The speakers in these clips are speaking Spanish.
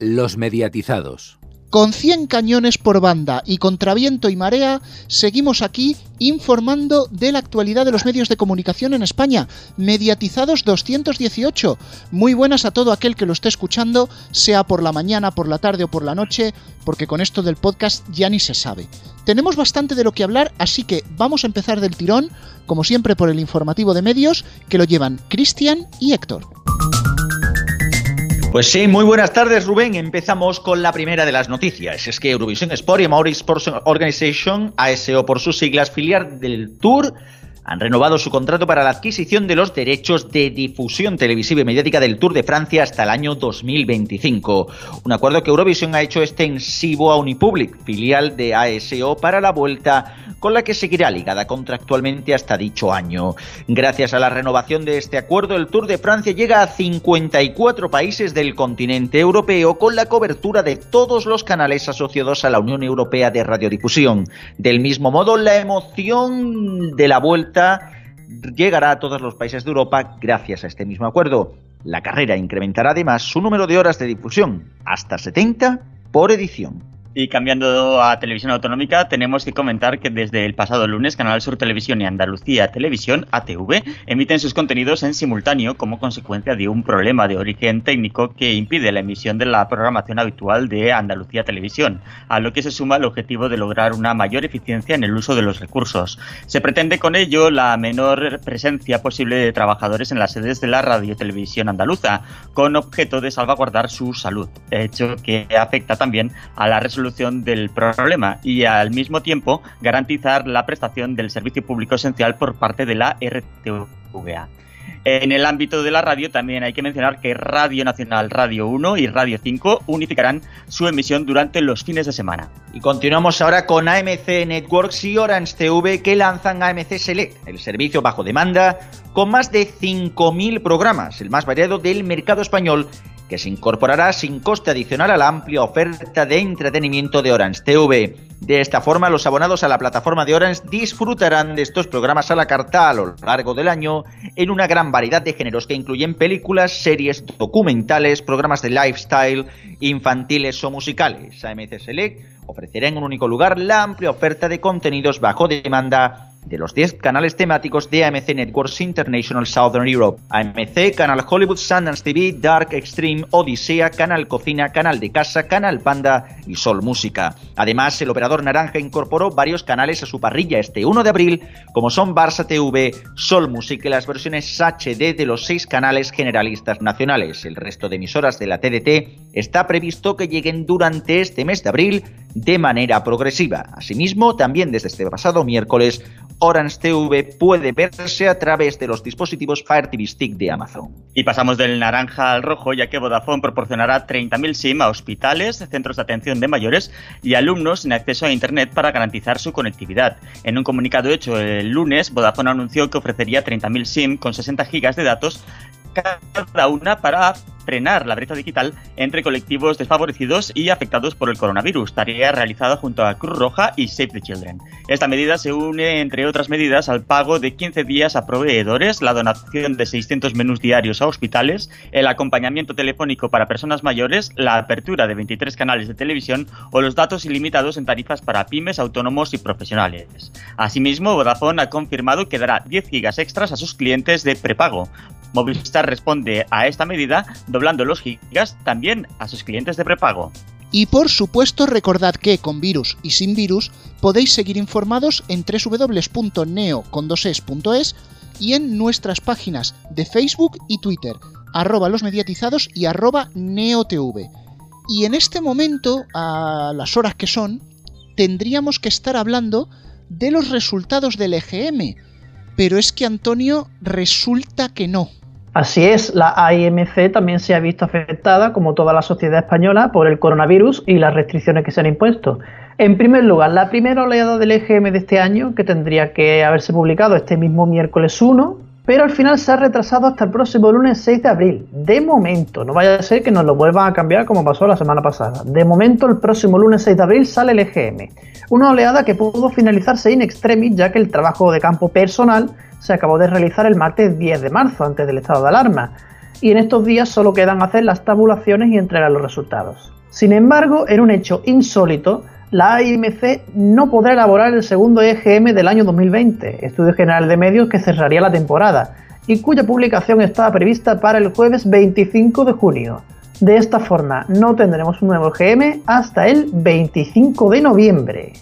Los mediatizados. Con 100 cañones por banda y contra viento y marea, seguimos aquí informando de la actualidad de los medios de comunicación en España. Mediatizados 218. Muy buenas a todo aquel que lo esté escuchando, sea por la mañana, por la tarde o por la noche, porque con esto del podcast ya ni se sabe. Tenemos bastante de lo que hablar, así que vamos a empezar del tirón, como siempre por el informativo de medios, que lo llevan Cristian y Héctor. Pues sí, muy buenas tardes Rubén. Empezamos con la primera de las noticias. Es que Eurovision Sport y Maurice Sports Organization, ASO por sus siglas, filial del Tour, han renovado su contrato para la adquisición de los derechos de difusión televisiva y mediática del Tour de Francia hasta el año 2025. Un acuerdo que Eurovision ha hecho extensivo a Unipublic, filial de ASO, para la vuelta con la que seguirá ligada contractualmente hasta dicho año. Gracias a la renovación de este acuerdo, el Tour de Francia llega a 54 países del continente europeo con la cobertura de todos los canales asociados a la Unión Europea de Radiodifusión. Del mismo modo, la emoción de la vuelta llegará a todos los países de Europa gracias a este mismo acuerdo. La carrera incrementará además su número de horas de difusión, hasta 70 por edición. Y cambiando a televisión autonómica, tenemos que comentar que desde el pasado lunes Canal Sur Televisión y Andalucía Televisión, ATV, emiten sus contenidos en simultáneo como consecuencia de un problema de origen técnico que impide la emisión de la programación habitual de Andalucía Televisión, a lo que se suma el objetivo de lograr una mayor eficiencia en el uso de los recursos. Se pretende con ello la menor presencia posible de trabajadores en las sedes de la radio televisión andaluza, con objeto de salvaguardar su salud, hecho que afecta también a la resolución del problema y al mismo tiempo garantizar la prestación del servicio público esencial por parte de la RTVA. En el ámbito de la radio también hay que mencionar que Radio Nacional, Radio 1 y Radio 5 unificarán su emisión durante los fines de semana. Y continuamos ahora con AMC Networks y Orange TV que lanzan AMC Select, el servicio bajo demanda con más de 5.000 programas, el más variado del mercado español que se incorporará sin coste adicional a la amplia oferta de entretenimiento de Orange TV. De esta forma, los abonados a la plataforma de Orange disfrutarán de estos programas a la carta a lo largo del año en una gran variedad de géneros que incluyen películas, series, documentales, programas de lifestyle, infantiles o musicales. AMC Select ofrecerá en un único lugar la amplia oferta de contenidos bajo demanda de los 10 canales temáticos de AMC Networks International Southern Europe. AMC, Canal Hollywood, Sundance TV, Dark Extreme, Odisea, Canal Cocina, Canal de Casa, Canal Panda y Sol Música. Además, el operador Naranja incorporó varios canales a su parrilla este 1 de abril, como son Barça TV, Sol Música y las versiones HD de los seis canales generalistas nacionales. El resto de emisoras de la TDT está previsto que lleguen durante este mes de abril de manera progresiva. Asimismo, también desde este pasado miércoles, Orange TV puede verse a través de los dispositivos Fire TV Stick de Amazon. Y pasamos del naranja al rojo, ya que Vodafone proporcionará 30.000 SIM a hospitales, centros de atención de mayores y alumnos sin acceso a Internet para garantizar su conectividad. En un comunicado hecho el lunes, Vodafone anunció que ofrecería 30.000 SIM con 60 GB de datos cada una para frenar la brecha digital entre colectivos desfavorecidos y afectados por el coronavirus, tarea realizada junto a Cruz Roja y Save the Children. Esta medida se une, entre otras medidas, al pago de 15 días a proveedores, la donación de 600 menús diarios a hospitales, el acompañamiento telefónico para personas mayores, la apertura de 23 canales de televisión o los datos ilimitados en tarifas para pymes, autónomos y profesionales. Asimismo, Vodafone ha confirmado que dará 10 gigas extras a sus clientes de prepago. Movistar responde a esta medida doblando los gigas también a sus clientes de prepago. Y por supuesto recordad que con virus y sin virus podéis seguir informados en www.neo.es y en nuestras páginas de Facebook y Twitter, arroba los mediatizados y arroba neotv. Y en este momento, a las horas que son, tendríamos que estar hablando de los resultados del EGM. Pero es que Antonio resulta que no. Así es, la AIMC también se ha visto afectada, como toda la sociedad española, por el coronavirus y las restricciones que se han impuesto. En primer lugar, la primera oleada del EGM de este año, que tendría que haberse publicado este mismo miércoles 1, pero al final se ha retrasado hasta el próximo lunes 6 de abril. De momento, no vaya a ser que nos lo vuelvan a cambiar como pasó la semana pasada. De momento, el próximo lunes 6 de abril sale el EGM. Una oleada que pudo finalizarse in extremis, ya que el trabajo de campo personal se acabó de realizar el martes 10 de marzo, antes del estado de alarma. y en estos días solo quedan hacer las tabulaciones y entregar los resultados. Sin embargo, en un hecho insólito, la AIMC no podrá elaborar el segundo EGM del año 2020, Estudio General de Medios que cerraría la temporada, y cuya publicación estaba prevista para el jueves 25 de junio. De esta forma, no tendremos un nuevo EGM hasta el 25 de noviembre.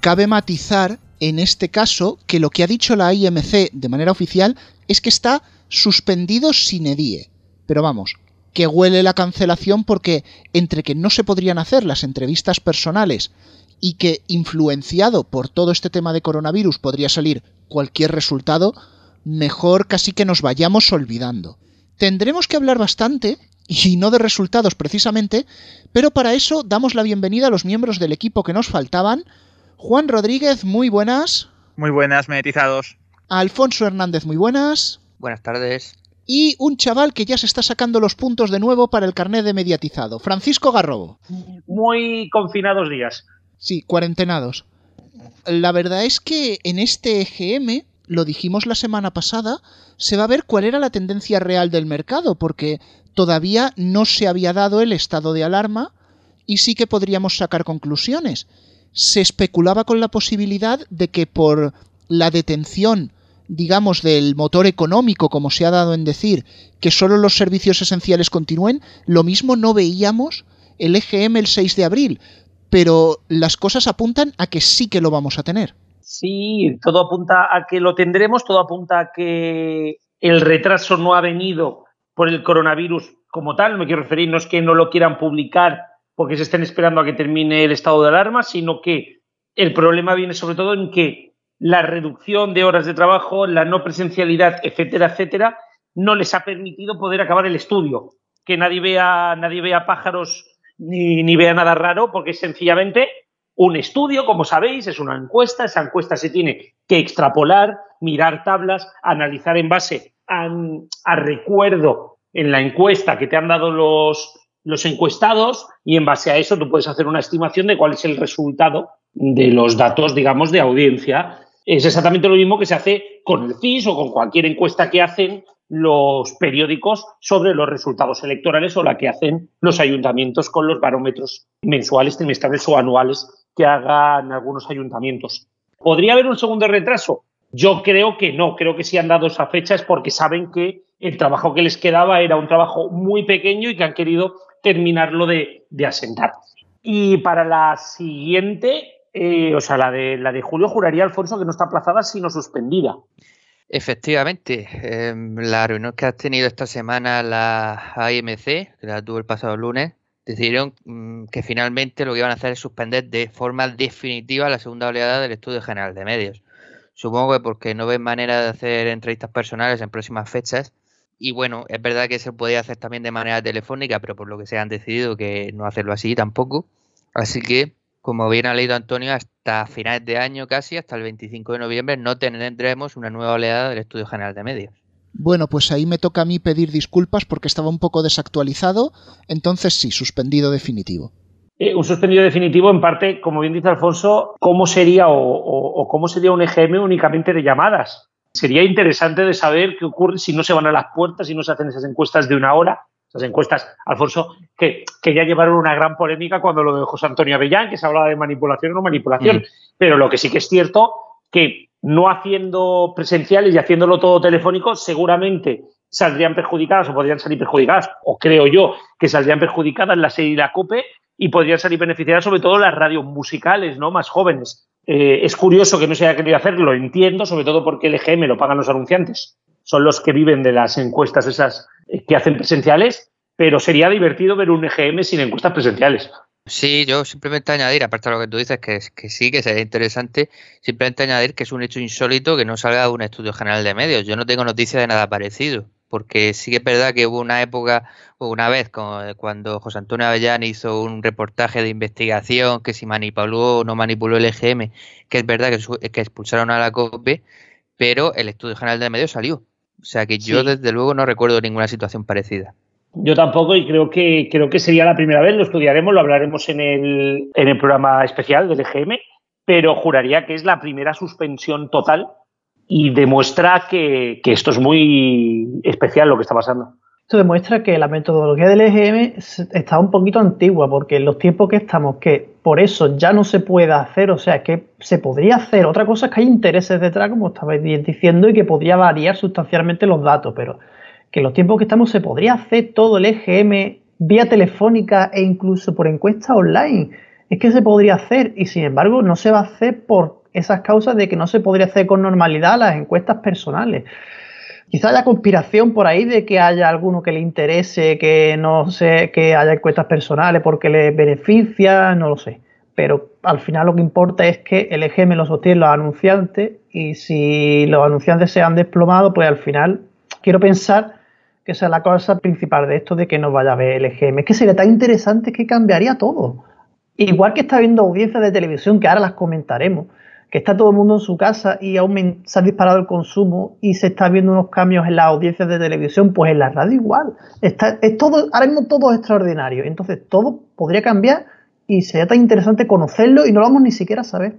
Cabe matizar en este caso que lo que ha dicho la IMC de manera oficial es que está suspendido sin edie. Pero vamos, que huele la cancelación porque entre que no se podrían hacer las entrevistas personales y que influenciado por todo este tema de coronavirus podría salir cualquier resultado, mejor casi que nos vayamos olvidando. Tendremos que hablar bastante, y no de resultados precisamente, pero para eso damos la bienvenida a los miembros del equipo que nos faltaban. Juan Rodríguez, muy buenas. Muy buenas, meditizados. Alfonso Hernández, muy buenas. Buenas tardes. Y un chaval que ya se está sacando los puntos de nuevo para el carnet de mediatizado, Francisco Garrobo. Muy confinados días. Sí, cuarentenados. La verdad es que en este EGM, lo dijimos la semana pasada, se va a ver cuál era la tendencia real del mercado, porque todavía no se había dado el estado de alarma y sí que podríamos sacar conclusiones. Se especulaba con la posibilidad de que por la detención digamos, del motor económico, como se ha dado en decir, que solo los servicios esenciales continúen, lo mismo no veíamos el EGM el 6 de abril, pero las cosas apuntan a que sí que lo vamos a tener. Sí, todo apunta a que lo tendremos, todo apunta a que el retraso no ha venido por el coronavirus como tal, me quiero referir, no es que no lo quieran publicar porque se estén esperando a que termine el estado de alarma, sino que el problema viene sobre todo en que la reducción de horas de trabajo, la no presencialidad, etcétera, etcétera, no les ha permitido poder acabar el estudio. Que nadie vea, nadie vea pájaros ni, vea nada raro, porque es sencillamente un estudio, como sabéis, es una encuesta. Esa encuesta se tiene que extrapolar, mirar tablas, analizar en base a recuerdo en la encuesta que te han dado los, los encuestados y en base a eso tú puedes hacer una estimación de cuál es el resultado de los datos, digamos, de audiencia es exactamente lo mismo que se hace con el CIS o con cualquier encuesta que hacen los periódicos sobre los resultados electorales o la que hacen los ayuntamientos con los barómetros mensuales, trimestrales o anuales que hagan algunos ayuntamientos. ¿Podría haber un segundo retraso? Yo creo que no, creo que si han dado esa fecha es porque saben que el trabajo que les quedaba era un trabajo muy pequeño y que han querido terminarlo de, asentar. Y para la siguiente, eh, o sea, la de, la de julio juraría Alfonso que no está aplazada sino suspendida. Efectivamente, em, la reunión que has tenido esta semana la AMC, que la tuvo el pasado lunes, decidieron mm, que finalmente lo que iban a hacer es suspender de forma definitiva la segunda oleada del estudio general de medios. Supongo que porque no ven manera de hacer entrevistas personales en próximas fechas. Y bueno, es verdad que se podía hacer también de manera telefónica, pero por lo que se han decidido que no hacerlo así tampoco. Así que como bien ha leído Antonio, hasta finales de año casi, hasta el 25 de noviembre, no tendremos una nueva oleada del Estudio General de Medios. Bueno, pues ahí me toca a mí pedir disculpas porque estaba un poco desactualizado, entonces sí, suspendido definitivo. Eh, un suspendido definitivo, en parte, como bien dice Alfonso, ¿cómo sería o, cómo sería un EGM únicamente de llamadas? Sería interesante de saber qué ocurre si no se van a las puertas, y no se hacen esas encuestas de una hora, esas encuestas, Alfonso, que, que, ya llevaron una gran polémica cuando lo de José Antonio Avellán, que se hablaba de manipulación o no manipulación. Mm. Pero lo que sí que es cierto, que no haciendo presenciales y haciéndolo todo telefónico, seguramente saldrían perjudicadas o podrían salir perjudicadas, o creo yo que saldrían perjudicadas la serie y la COPE y podrían salir beneficiadas sobre todo las radios musicales, ¿no? Más jóvenes. Eh, es curioso que no se haya querido hacer, lo entiendo, sobre todo porque el EGM lo pagan los anunciantes. Son los que viven de las encuestas esas que hacen presenciales, pero sería divertido ver un EGM sin encuestas presenciales. Sí, yo simplemente añadir, aparte de lo que tú dices, que, que sí, que sería interesante, simplemente añadir que es un hecho insólito que no salga de un estudio general de medios. Yo no tengo noticia de nada parecido, porque sí que es verdad que hubo una época, una vez, cuando José Antonio Avellán hizo un reportaje de investigación, que si manipuló o no manipuló el EGM, que es verdad que, que expulsaron a la COPE, pero el estudio general de medios salió. O sea que yo desde luego no recuerdo ninguna situación parecida. Yo tampoco y creo que creo que sería la primera vez, lo estudiaremos, lo hablaremos en el, en el programa especial del EGM, pero juraría que es la primera suspensión total y demuestra que, esto es muy especial lo que está pasando. Esto demuestra que la metodología del EGM está un poquito antigua, porque en los tiempos que estamos, que por eso ya no se puede hacer, o sea, que se podría hacer. Otra cosa es que hay intereses detrás, como estabais diciendo, y que podría variar sustancialmente los datos, pero que en los tiempos que estamos se podría hacer todo el EGM vía telefónica e incluso por encuesta online. Es que se podría hacer y sin embargo no se va a hacer por esas causas de que no se podría hacer con normalidad las encuestas personales. Quizá haya conspiración por ahí de que haya alguno que le interese que no sé, que haya encuestas personales porque le beneficia, no lo sé. Pero al final lo que importa es que el EGM lo sostienen los anunciantes y si los anunciantes se han desplomado, pues al final quiero pensar que esa es la cosa principal de esto de que no vaya a ver el EGM. Es que sería tan interesante que cambiaría todo. Igual que está viendo audiencias de televisión, que ahora las comentaremos, que está todo el mundo en su casa y se ha disparado el consumo y se está viendo unos cambios en las audiencias de televisión, pues en la radio igual. Está, es todo, ahora mismo todo es extraordinario. Entonces todo podría cambiar y sería tan interesante conocerlo y no lo vamos ni siquiera a saber.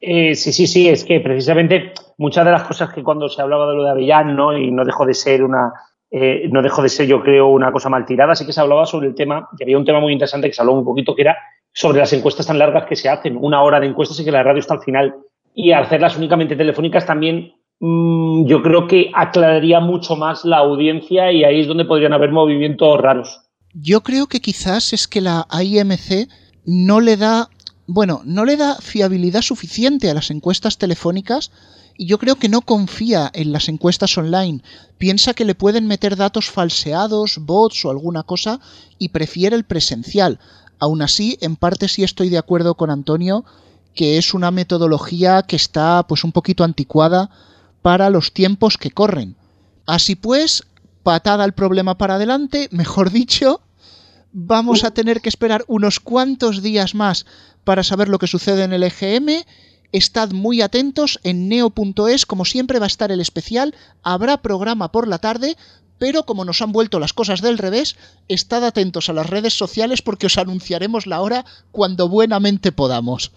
Eh, sí, sí, sí, es que precisamente muchas de las cosas que cuando se hablaba de lo de Avellán, ¿no? y no dejó de ser una, eh, no dejó de ser, yo creo, una cosa mal tirada, sí que se hablaba sobre el tema, y había un tema muy interesante que se habló un poquito, que era sobre las encuestas tan largas que se hacen, una hora de encuestas y que la radio está al final. Y hacerlas únicamente telefónicas también mm, yo creo que aclararía mucho más la audiencia y ahí es donde podrían haber movimientos raros. Yo creo que quizás es que la IMC no le da, bueno, no le da fiabilidad suficiente a las encuestas telefónicas y yo creo que no confía en las encuestas online. Piensa que le pueden meter datos falseados, bots o alguna cosa y prefiere el presencial. Aún así, en parte sí estoy de acuerdo con Antonio que es una metodología que está pues un poquito anticuada para los tiempos que corren. Así pues, patada el problema para adelante, mejor dicho, vamos a tener que esperar unos cuantos días más para saber lo que sucede en el EGM. Estad muy atentos en neo.es, como siempre va a estar el especial, habrá programa por la tarde, pero como nos han vuelto las cosas del revés, estad atentos a las redes sociales porque os anunciaremos la hora cuando buenamente podamos.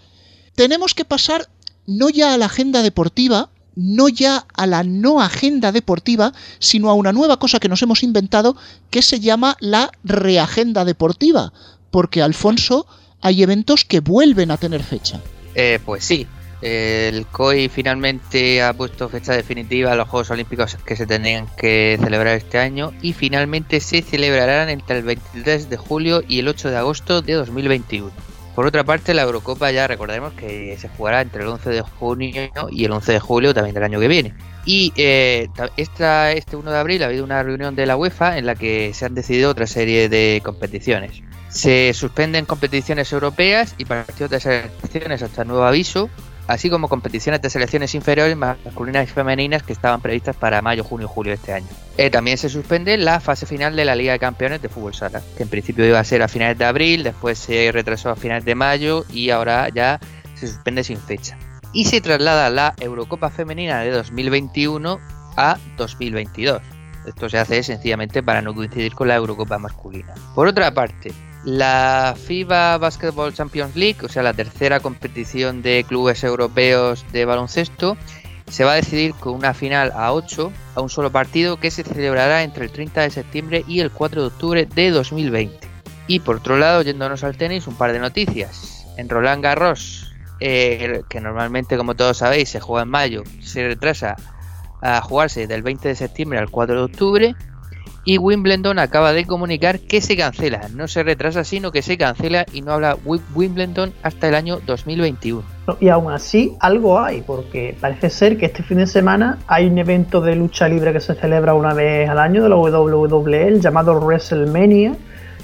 Tenemos que pasar no ya a la agenda deportiva, no ya a la no agenda deportiva, sino a una nueva cosa que nos hemos inventado que se llama la reagenda deportiva, porque Alfonso, hay eventos que vuelven a tener fecha. Eh, pues sí, el COI finalmente ha puesto fecha definitiva a los Juegos Olímpicos que se tendrían que celebrar este año y finalmente se celebrarán entre el 23 de julio y el 8 de agosto de 2021. Por otra parte, la Eurocopa ya recordaremos que se jugará entre el 11 de junio y el 11 de julio también del año que viene. Y eh, este 1 de abril ha habido una reunión de la UEFA en la que se han decidido otra serie de competiciones. Se suspenden competiciones europeas y partidos de selecciones hasta nuevo aviso así como competiciones de selecciones inferiores masculinas y femeninas que estaban previstas para mayo, junio y julio de este año. Eh, también se suspende la fase final de la Liga de Campeones de Fútbol Sala, que en principio iba a ser a finales de abril, después se retrasó a finales de mayo y ahora ya se suspende sin fecha. Y se traslada la Eurocopa Femenina de 2021 a 2022. Esto se hace sencillamente para no coincidir con la Eurocopa masculina. Por otra parte, la FIBA Basketball Champions League, o sea, la tercera competición de clubes europeos de baloncesto, se va a decidir con una final a 8 a un solo partido que se celebrará entre el 30 de septiembre y el 4 de octubre de 2020. Y por otro lado, yéndonos al tenis, un par de noticias. En Roland Garros, eh, que normalmente, como todos sabéis, se juega en mayo, se retrasa a jugarse del 20 de septiembre al 4 de octubre y Wimbledon acaba de comunicar que se cancela, no se retrasa, sino que se cancela y no habla Wimbledon hasta el año 2021. Y aún así, algo hay, porque parece ser que este fin de semana hay un evento de lucha libre que se celebra una vez al año de la WWE, llamado WrestleMania,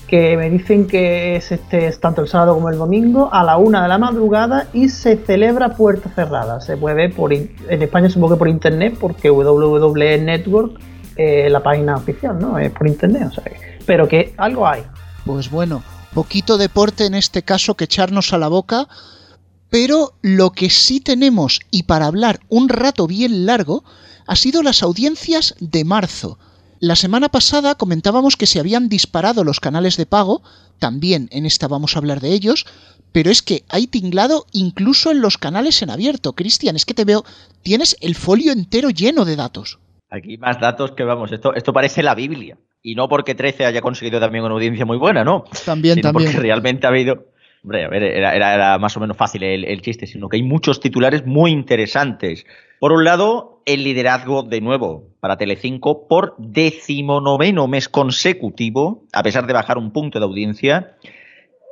que me dicen que es este tanto el sábado como el domingo a la una de la madrugada y se celebra puerta cerrada. Se puede ver por en España supongo que por internet porque WWE Network eh, la página oficial, ¿no? Es por internet, o sea, pero que algo hay. Pues bueno, poquito deporte en este caso que echarnos a la boca, pero lo que sí tenemos, y para hablar un rato bien largo, ha sido las audiencias de marzo. La semana pasada comentábamos que se habían disparado los canales de pago, también en esta vamos a hablar de ellos, pero es que hay tinglado incluso en los canales en abierto. Cristian, es que te veo, tienes el folio entero lleno de datos. Aquí más datos que vamos, esto, esto parece la Biblia. Y no porque 13 haya conseguido también una audiencia muy buena, ¿no? También, sino también. Porque realmente ha habido. Hombre, a ver, era, era- era más o menos fácil el, el chiste, sino que hay muchos titulares muy interesantes. Por un lado, el liderazgo de nuevo para Telecinco por decimonoveno mes consecutivo, a pesar de bajar un punto de audiencia.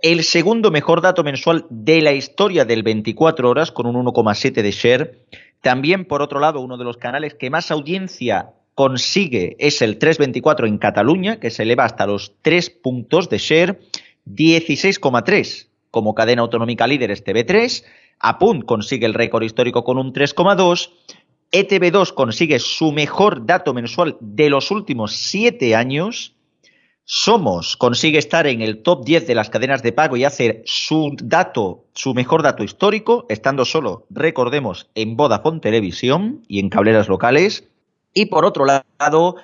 El segundo mejor dato mensual de la historia del 24 horas, con un 1,7 de share. También, por otro lado, uno de los canales que más audiencia consigue es el 324 en Cataluña, que se eleva hasta los 3 puntos de share, 16,3 como cadena autonómica líder es TV3, Apunt consigue el récord histórico con un 3,2, ETV2 consigue su mejor dato mensual de los últimos 7 años, Somos consigue estar en el top 10 de las cadenas de pago y hacer su dato, su mejor dato histórico, estando solo, recordemos, en Vodafone Televisión y en cableras locales. Y por otro lado,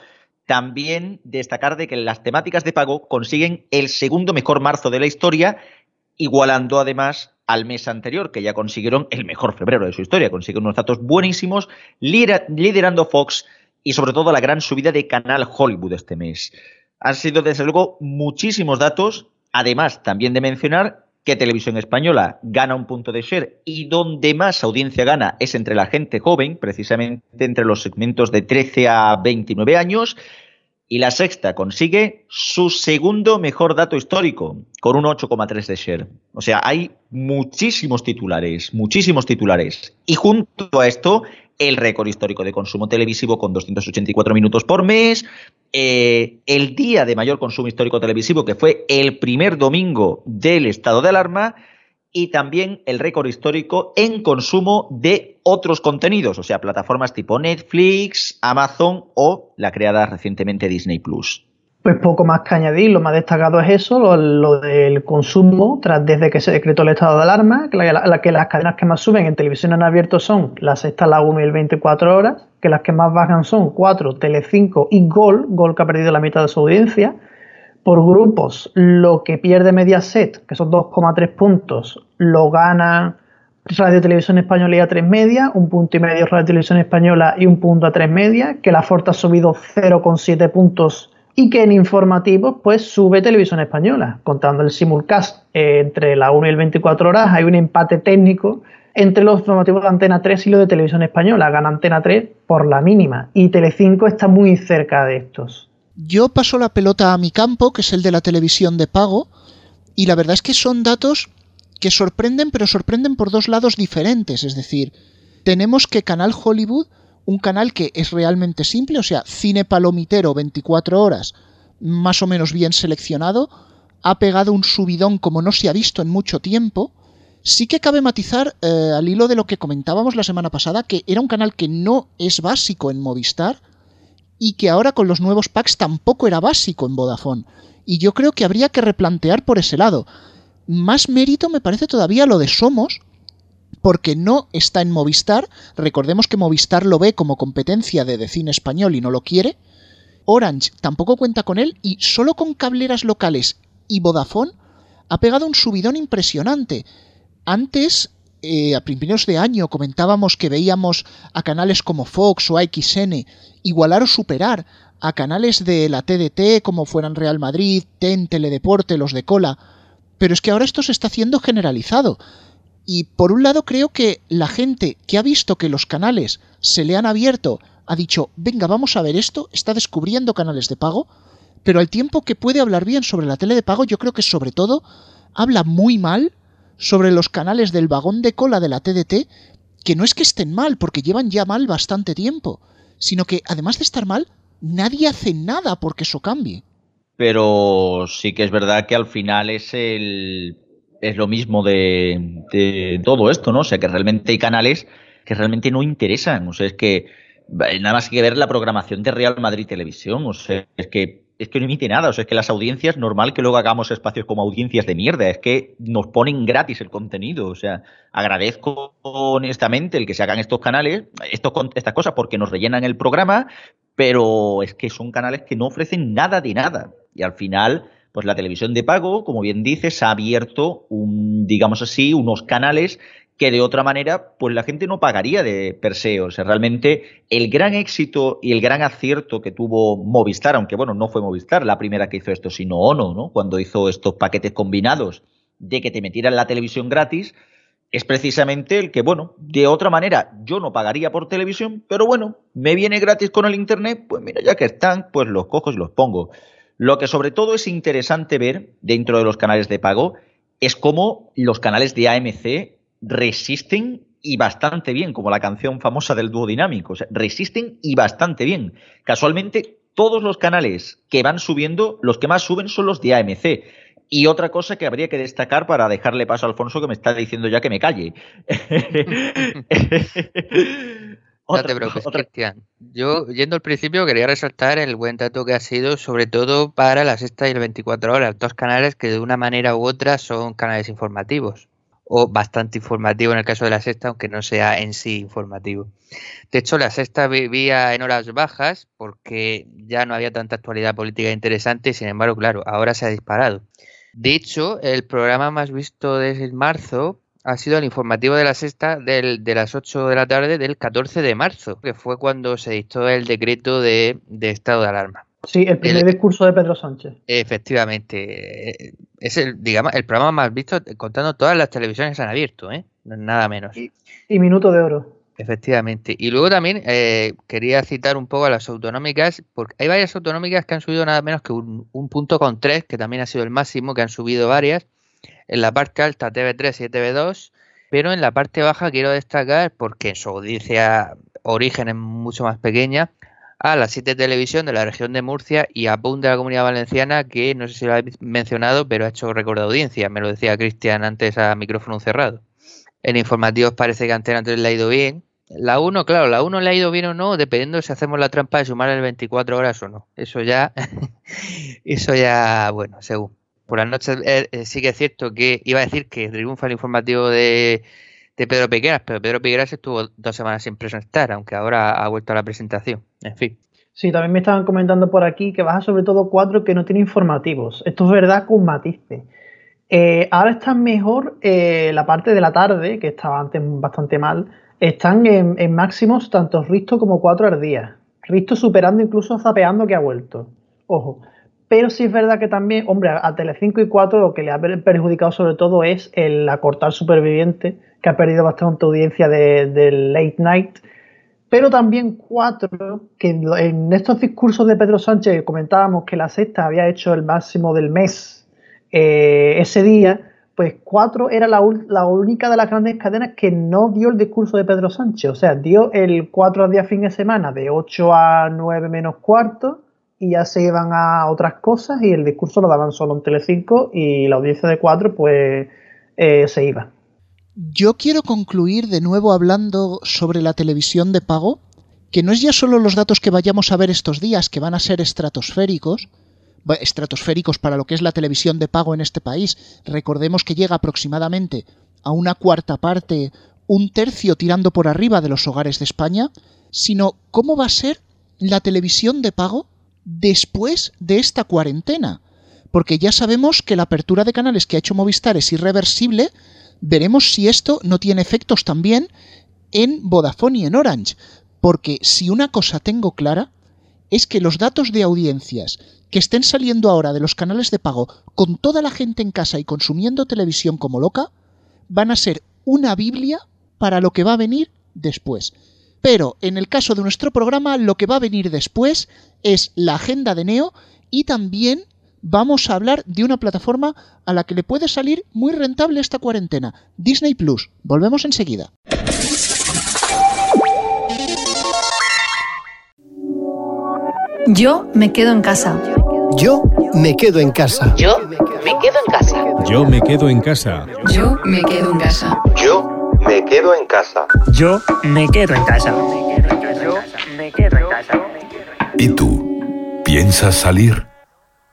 también destacar de que las temáticas de pago consiguen el segundo mejor marzo de la historia, igualando además al mes anterior, que ya consiguieron el mejor febrero de su historia. Consiguen unos datos buenísimos, lidera- liderando Fox y sobre todo la gran subida de Canal Hollywood este mes. Han sido desde luego muchísimos datos, además también de mencionar que Televisión Española gana un punto de share y donde más audiencia gana es entre la gente joven, precisamente entre los segmentos de 13 a 29 años, y la sexta consigue su segundo mejor dato histórico, con un 8,3 de share. O sea, hay muchísimos titulares, muchísimos titulares. Y junto a esto, el récord histórico de consumo televisivo con 284 minutos por mes, eh, el día de mayor consumo histórico televisivo, que fue el primer domingo del estado de alarma, y también el récord histórico en consumo de otros contenidos, o sea, plataformas tipo Netflix, Amazon o la creada recientemente Disney Plus. Pues poco más que añadir, lo más destacado es eso, lo, del consumo, tras desde que se decretó el estado de alarma, que, la, que las cadenas que más suben en televisión en abierto son la sexta, la 1 y el 24 horas, que las que más bajan son 4, Telecinco y Gol, Gol que ha perdido la mitad de su audiencia. Por grupos, lo que pierde Mediaset, que son 2,3 puntos, lo gana Radio Televisión Española y A3 Media, un punto y medio Radio Televisión Española y un punto a 3 Media, que la Forta ha subido 0,7 puntos y que en informativos pues sube Televisión Española, contando el simulcast eh, entre la 1 y el 24 horas, hay un empate técnico entre los informativos de Antena 3 y los de Televisión Española, gana Antena 3 por la mínima y Telecinco está muy cerca de estos. Yo paso la pelota a mi campo, que es el de la televisión de pago, y la verdad es que son datos que sorprenden, pero sorprenden por dos lados diferentes. Es decir, tenemos que Canal Hollywood, un canal que es realmente simple, o sea, cine palomitero 24 horas, más o menos bien seleccionado, ha pegado un subidón como no se ha visto en mucho tiempo. Sí que cabe matizar, eh, al hilo de lo que comentábamos la semana pasada, que era un canal que no es básico en Movistar, y que ahora con los nuevos packs tampoco era básico en Vodafone. Y yo creo que habría que replantear por ese lado. Más mérito me parece todavía lo de Somos, porque no está en Movistar. Recordemos que Movistar lo ve como competencia de, de cine español y no lo quiere. Orange tampoco cuenta con él y solo con cableras locales y Vodafone ha pegado un subidón impresionante. Antes, eh, a principios de año, comentábamos que veíamos a canales como Fox o AXN igualar o superar a canales de la TDT como fueran Real Madrid, TEN, Teledeporte, los de cola. Pero es que ahora esto se está haciendo generalizado. Y por un lado creo que la gente que ha visto que los canales se le han abierto ha dicho, venga, vamos a ver esto, está descubriendo canales de pago, pero al tiempo que puede hablar bien sobre la tele de pago, yo creo que sobre todo habla muy mal sobre los canales del vagón de cola de la TDT, que no es que estén mal, porque llevan ya mal bastante tiempo, sino que además de estar mal, nadie hace nada porque eso cambie. Pero sí que es verdad que al final es el es lo mismo de, todo esto, ¿no? O sea, que realmente hay canales que realmente no interesan. O sea, es que nada más que ver la programación de Real Madrid Televisión. O sea, es que es que no emite nada. O sea, es que las audiencias, normal que luego hagamos espacios como audiencias de mierda. Es que nos ponen gratis el contenido. O sea, agradezco honestamente el que se hagan estos canales, estos, estas cosas, porque nos rellenan el programa, pero es que son canales que no ofrecen nada de nada. Y al final, pues la televisión de pago, como bien dices, ha abierto un, digamos así, unos canales que de otra manera, pues la gente no pagaría de per se. O sea, realmente el gran éxito y el gran acierto que tuvo Movistar, aunque bueno, no fue Movistar la primera que hizo esto, sino Ono, ¿no? Cuando hizo estos paquetes combinados de que te metieran la televisión gratis, es precisamente el que, bueno, de otra manera yo no pagaría por televisión, pero bueno, me viene gratis con el Internet, pues mira, ya que están, pues los cojo y los pongo. Lo que sobre todo es interesante ver dentro de los canales de pago es cómo los canales de AMC resisten y bastante bien, como la canción famosa del dúo dinámico. resisten y bastante bien. Casualmente, todos los canales que van subiendo, los que más suben son los de AMC. Y otra cosa que habría que destacar para dejarle paso a Alfonso, que me está diciendo ya que me calle. no te preocupes, Cristian. Yo, yendo al principio, quería resaltar el buen dato que ha sido, sobre todo para la sexta y el 24 horas, dos canales que de una manera u otra son canales informativos o bastante informativo en el caso de la sexta, aunque no sea en sí informativo. De hecho, la sexta vivía en horas bajas porque ya no había tanta actualidad política interesante, sin embargo, claro, ahora se ha disparado. De hecho, el programa más visto desde marzo ha sido el informativo de la sexta del, de las 8 de la tarde del 14 de marzo, que fue cuando se dictó el decreto de estado de alarma. Sí, el primer discurso de Pedro Sánchez. Efectivamente. Es el, digamos, el programa más visto contando todas las televisiones que han abierto, ¿eh? Nada menos. Y, Minuto de Oro. Efectivamente. Y luego también eh, quería citar un poco a las autonómicas, porque hay varias autonómicas que han subido nada menos que un, punto con tres, que también ha sido el máximo, que han subido varias. En la parte alta TV3 y TV2, pero en la parte baja quiero destacar, porque en su audiencia origen es mucho más pequeña, a la 7 Televisión de la región de Murcia y a PUN de la Comunidad Valenciana, que no sé si lo habéis mencionado, pero ha hecho récord audiencia. Me lo decía Cristian antes a micrófono cerrado. En informativos parece que Antena 3 le ha ido bien. La 1, claro, la 1 le ha ido bien o no, dependiendo si hacemos la trampa de sumar el 24 horas o no. Eso ya, eso ya, bueno, según. Por las noches eh, eh, sí que es cierto que iba a decir que triunfa el informativo de, Pedro Piqueras, pero Pedro Piqueras estuvo dos semanas sin presentar, aunque ahora ha vuelto a la presentación. En fin. Sí, también me estaban comentando por aquí que baja sobre todo cuatro que no tienen informativos. Esto es verdad con matices. Eh, ahora está mejor eh, la parte de la tarde, que estaba antes bastante mal. Están en, máximos tanto Risto como cuatro al día. Risto superando incluso Zapeando que ha vuelto. Ojo. Pero sí es verdad que también, hombre, a Telecinco y 4 lo que le ha perjudicado sobre todo es el acortar superviviente, que ha perdido bastante audiencia del de late night. Pero también cuatro, que en estos discursos de Pedro Sánchez comentábamos que la sexta había hecho el máximo del mes eh, ese día, pues cuatro era la, única de las grandes cadenas que no dio el discurso de Pedro Sánchez, o sea, dio el cuatro días fin de semana de 8 a 9 menos cuarto y ya se iban a otras cosas y el discurso lo daban solo en Telecinco y la audiencia de cuatro pues eh, se iba. Yo quiero concluir de nuevo hablando sobre la televisión de pago, que no es ya solo los datos que vayamos a ver estos días, que van a ser estratosféricos, estratosféricos para lo que es la televisión de pago en este país. Recordemos que llega aproximadamente a una cuarta parte, un tercio tirando por arriba de los hogares de España, sino cómo va a ser la televisión de pago después de esta cuarentena. Porque ya sabemos que la apertura de canales que ha hecho Movistar es irreversible, veremos si esto no tiene efectos también en Vodafone y en Orange, porque si una cosa tengo clara es que los datos de audiencias que estén saliendo ahora de los canales de pago con toda la gente en casa y consumiendo televisión como loca, van a ser una Biblia para lo que va a venir después. Pero en el caso de nuestro programa, lo que va a venir después es la agenda de Neo y también vamos a hablar de una plataforma a la que le puede salir muy rentable esta cuarentena, Disney Plus. Volvemos enseguida. Yo me quedo en casa. Yo me quedo en casa. Yo me quedo en casa. Yo me quedo en casa. Yo me quedo en casa. Yo me quedo en casa. Yo me quedo en casa. Yo me quedo en casa. ¿Y tú? ¿Piensas salir?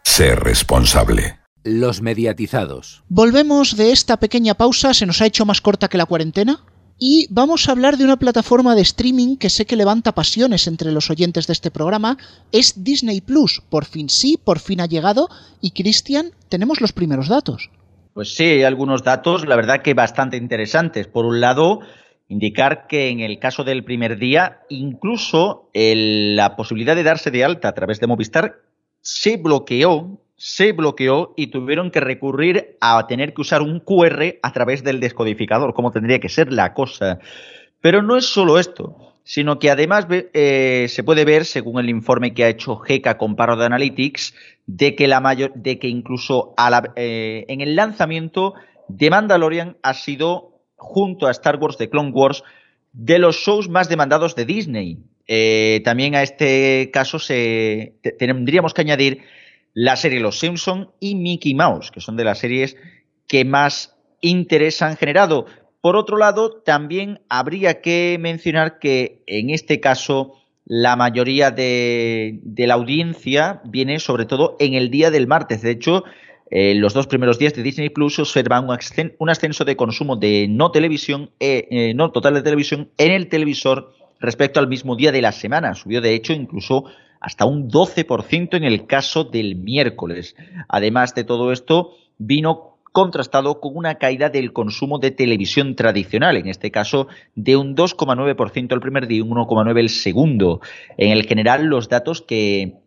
Ser responsable. Los mediatizados. Volvemos de esta pequeña pausa, se nos ha hecho más corta que la cuarentena. Y vamos a hablar de una plataforma de streaming que sé que levanta pasiones entre los oyentes de este programa. Es Disney Plus. Por fin sí, por fin ha llegado. Y Cristian, tenemos los primeros datos. Pues sí, hay algunos datos, la verdad que bastante interesantes. Por un lado, indicar que en el caso del primer día, incluso la posibilidad de darse de alta a través de Movistar se bloqueó, se bloqueó y tuvieron que recurrir a tener que usar un QR a través del descodificador, como tendría que ser la cosa. Pero no es solo esto, sino que además eh, se puede ver, según el informe que ha hecho GECA con Paro de Analytics, de que, la mayor, de que incluso eh, en el lanzamiento de Mandalorian ha sido junto a Star Wars de Clone Wars, de los shows más demandados de Disney. Eh, también a este caso se, tendríamos que añadir la serie Los Simpson y Mickey Mouse, que son de las series que más interés han generado. Por otro lado, también habría que mencionar que en este caso la mayoría de, la audiencia viene sobre todo en el día del martes. De hecho, eh, los dos primeros días de Disney Plus observan un, ascenso de consumo de no televisión, eh, eh, no total de televisión en el televisor respecto al mismo día de la semana. Subió de hecho incluso hasta un 12% en el caso del miércoles. Además de todo esto, vino contrastado con una caída del consumo de televisión tradicional, en este caso de un 2,9% el primer día y un 1,9% el segundo. En el general, los datos que,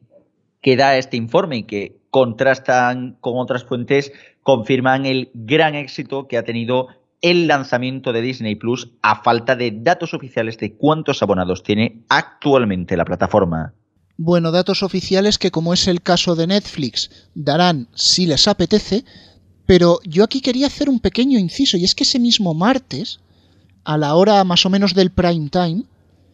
que da este informe y que contrastan con otras fuentes, confirman el gran éxito que ha tenido el lanzamiento de Disney Plus a falta de datos oficiales de cuántos abonados tiene actualmente la plataforma. Bueno, datos oficiales que como es el caso de Netflix darán si les apetece, pero yo aquí quería hacer un pequeño inciso y es que ese mismo martes, a la hora más o menos del prime time,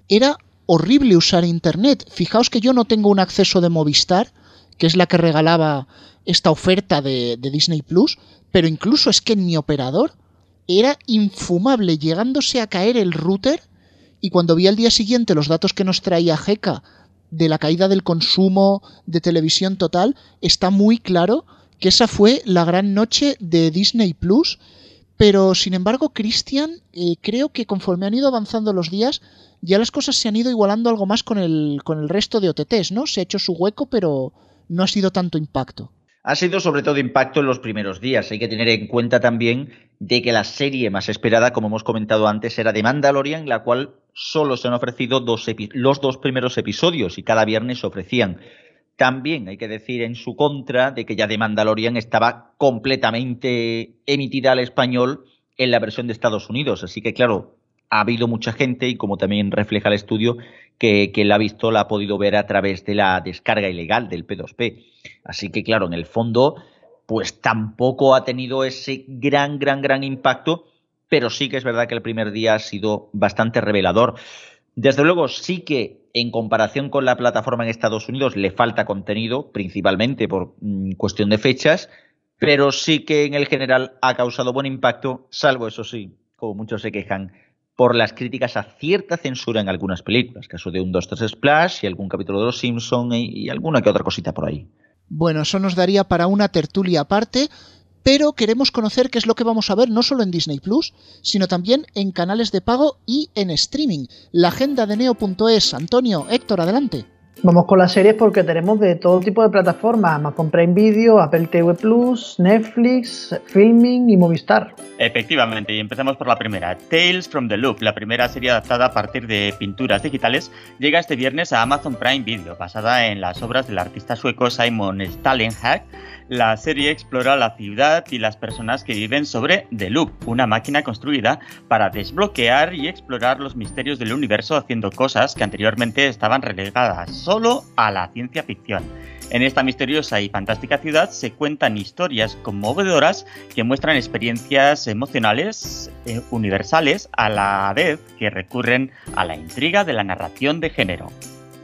era horrible usar internet. Fijaos que yo no tengo un acceso de Movistar, que es la que regalaba esta oferta de, Disney Plus, pero incluso es que en mi operador era infumable, llegándose a caer el router, y cuando vi al día siguiente los datos que nos traía GECA de la caída del consumo de televisión total, está muy claro que esa fue la gran noche de Disney Plus. Pero sin embargo, Christian, eh, creo que conforme han ido avanzando los días, ya las cosas se han ido igualando algo más con el, con el resto de OTTs, ¿no? Se ha hecho su hueco, pero, no ha sido tanto impacto. Ha sido sobre todo impacto en los primeros días. Hay que tener en cuenta también de que la serie más esperada, como hemos comentado antes, era de Mandalorian, la cual solo se han ofrecido los dos primeros episodios y cada viernes se ofrecían. También hay que decir en su contra de que ya de Mandalorian estaba completamente emitida al español en la versión de Estados Unidos. Así que, claro, ha habido mucha gente, y como también refleja el estudio, que, la ha visto, la ha podido ver a través de la descarga ilegal del P2P. Así que, claro, en el fondo, pues tampoco ha tenido ese gran, gran, gran impacto, pero sí que es verdad que el primer día ha sido bastante revelador. Desde luego, sí que en comparación con la plataforma en Estados Unidos le falta contenido, principalmente por mm, cuestión de fechas, pero sí que en el general ha causado buen impacto, salvo eso sí, como muchos se quejan, por las críticas a cierta censura en algunas películas, caso de un 2-3 Splash y algún capítulo de Los Simpson y, alguna que otra cosita por ahí. Bueno, eso nos daría para una tertulia aparte, pero queremos conocer qué es lo que vamos a ver no solo en Disney Plus, sino también en canales de pago y en streaming. La agenda de neo.es, Antonio, Héctor, adelante. Vamos con las series porque tenemos de todo tipo de plataformas, Amazon Prime Video, Apple TV Plus, Netflix, Filming y Movistar. Efectivamente, y empezamos por la primera. Tales from the Loop, la primera serie adaptada a partir de pinturas digitales, llega este viernes a Amazon Prime Video, basada en las obras del artista sueco Simon Stallenhag la serie explora la ciudad y las personas que viven sobre The Loop, una máquina construida para desbloquear y explorar los misterios del universo haciendo cosas que anteriormente estaban relegadas solo a la ciencia ficción. En esta misteriosa y fantástica ciudad se cuentan historias conmovedoras que muestran experiencias emocionales eh, universales a la vez que recurren a la intriga de la narración de género.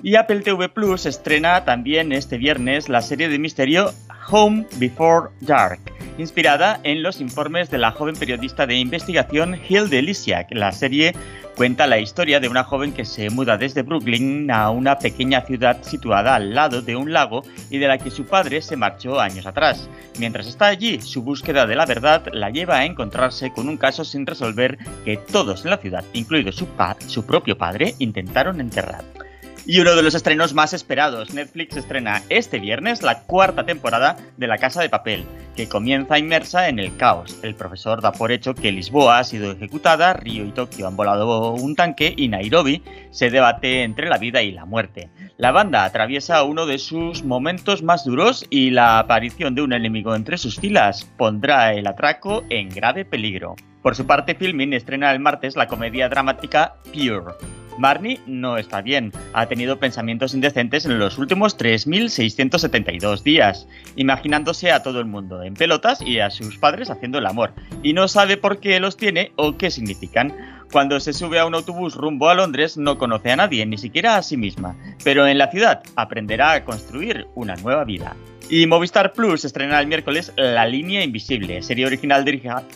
Y Apple TV Plus estrena también este viernes la serie de misterio Home Before Dark, inspirada en los informes de la joven periodista de investigación Hilde Lisiak. La serie cuenta la historia de una joven que se muda desde Brooklyn a una pequeña ciudad situada al lado de un lago y de la que su padre se marchó años atrás. Mientras está allí, su búsqueda de la verdad la lleva a encontrarse con un caso sin resolver que todos en la ciudad, incluido su, su propio padre, intentaron enterrar. Y uno de los estrenos más esperados, Netflix estrena este viernes la cuarta temporada de La Casa de Papel, que comienza inmersa en el caos. El profesor da por hecho que Lisboa ha sido ejecutada, Río y Tokio han volado un tanque y Nairobi se debate entre la vida y la muerte. La banda atraviesa uno de sus momentos más duros y la aparición de un enemigo entre sus filas pondrá el atraco en grave peligro. Por su parte, Filmin estrena el martes la comedia dramática Pure. Marnie no está bien, ha tenido pensamientos indecentes en los últimos 3.672 días, imaginándose a todo el mundo en pelotas y a sus padres haciendo el amor, y no sabe por qué los tiene o qué significan. Cuando se sube a un autobús rumbo a Londres no conoce a nadie, ni siquiera a sí misma, pero en la ciudad aprenderá a construir una nueva vida. Y Movistar Plus estrena el miércoles La Línea Invisible, serie original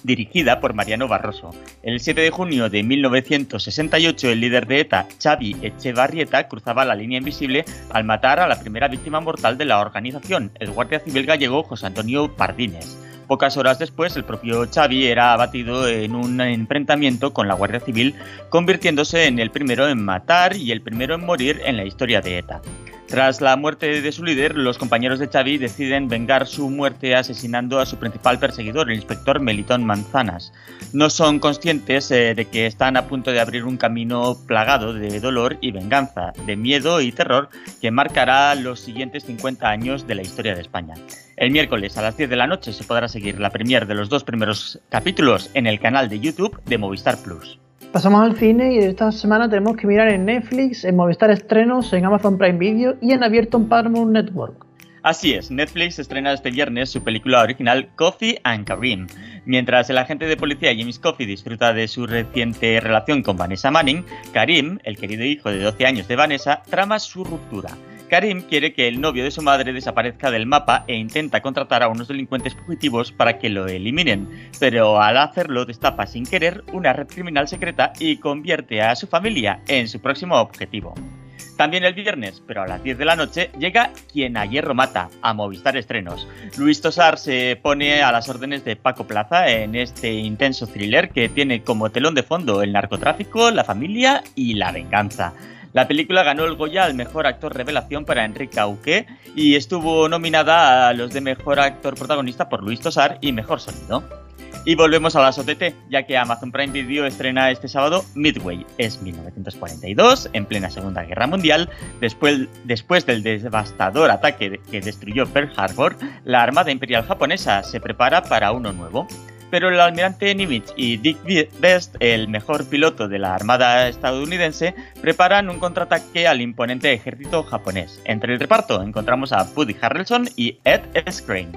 dirigida por Mariano Barroso. El 7 de junio de 1968, el líder de ETA, Xavi Echevarrieta, cruzaba la línea invisible al matar a la primera víctima mortal de la organización, el guardia civil gallego José Antonio Pardines. Pocas horas después, el propio Xavi era abatido en un enfrentamiento con la Guardia Civil, convirtiéndose en el primero en matar y el primero en morir en la historia de ETA. Tras la muerte de su líder, los compañeros de Xavi deciden vengar su muerte asesinando a su principal perseguidor, el inspector Melitón Manzanas. No son conscientes eh, de que están a punto de abrir un camino plagado de dolor y venganza, de miedo y terror que marcará los siguientes 50 años de la historia de España. El miércoles a las 10 de la noche se podrá seguir la premier de los dos primeros capítulos en el canal de YouTube de Movistar Plus. Pasamos al cine y esta semana tenemos que mirar en Netflix, en Movistar Estrenos, en Amazon Prime Video y en abierto en Paramount Network. Así es, Netflix estrena este viernes su película original Coffee and Kareem. Mientras el agente de policía James Coffee disfruta de su reciente relación con Vanessa Manning, Karim, el querido hijo de 12 años de Vanessa, trama su ruptura. Karim quiere que el novio de su madre desaparezca del mapa e intenta contratar a unos delincuentes fugitivos para que lo eliminen, pero al hacerlo destapa sin querer una red criminal secreta y convierte a su familia en su próximo objetivo. También el viernes, pero a las 10 de la noche, llega Quien a hierro mata, a Movistar Estrenos. Luis Tosar se pone a las órdenes de Paco Plaza en este intenso thriller que tiene como telón de fondo el narcotráfico, la familia y la venganza. La película ganó el Goya al mejor actor revelación para Enrique Auque y estuvo nominada a los de mejor actor protagonista por Luis Tosar y mejor sonido. Y volvemos a las OTT, ya que Amazon Prime Video estrena este sábado Midway. Es 1942, en plena Segunda Guerra Mundial. Después, después del devastador ataque que destruyó Pearl Harbor, la Armada Imperial japonesa se prepara para uno nuevo pero el almirante Nimitz y Dick Best, el mejor piloto de la Armada estadounidense, preparan un contraataque al imponente ejército japonés. Entre el reparto encontramos a Woody Harrelson y Ed Skrein.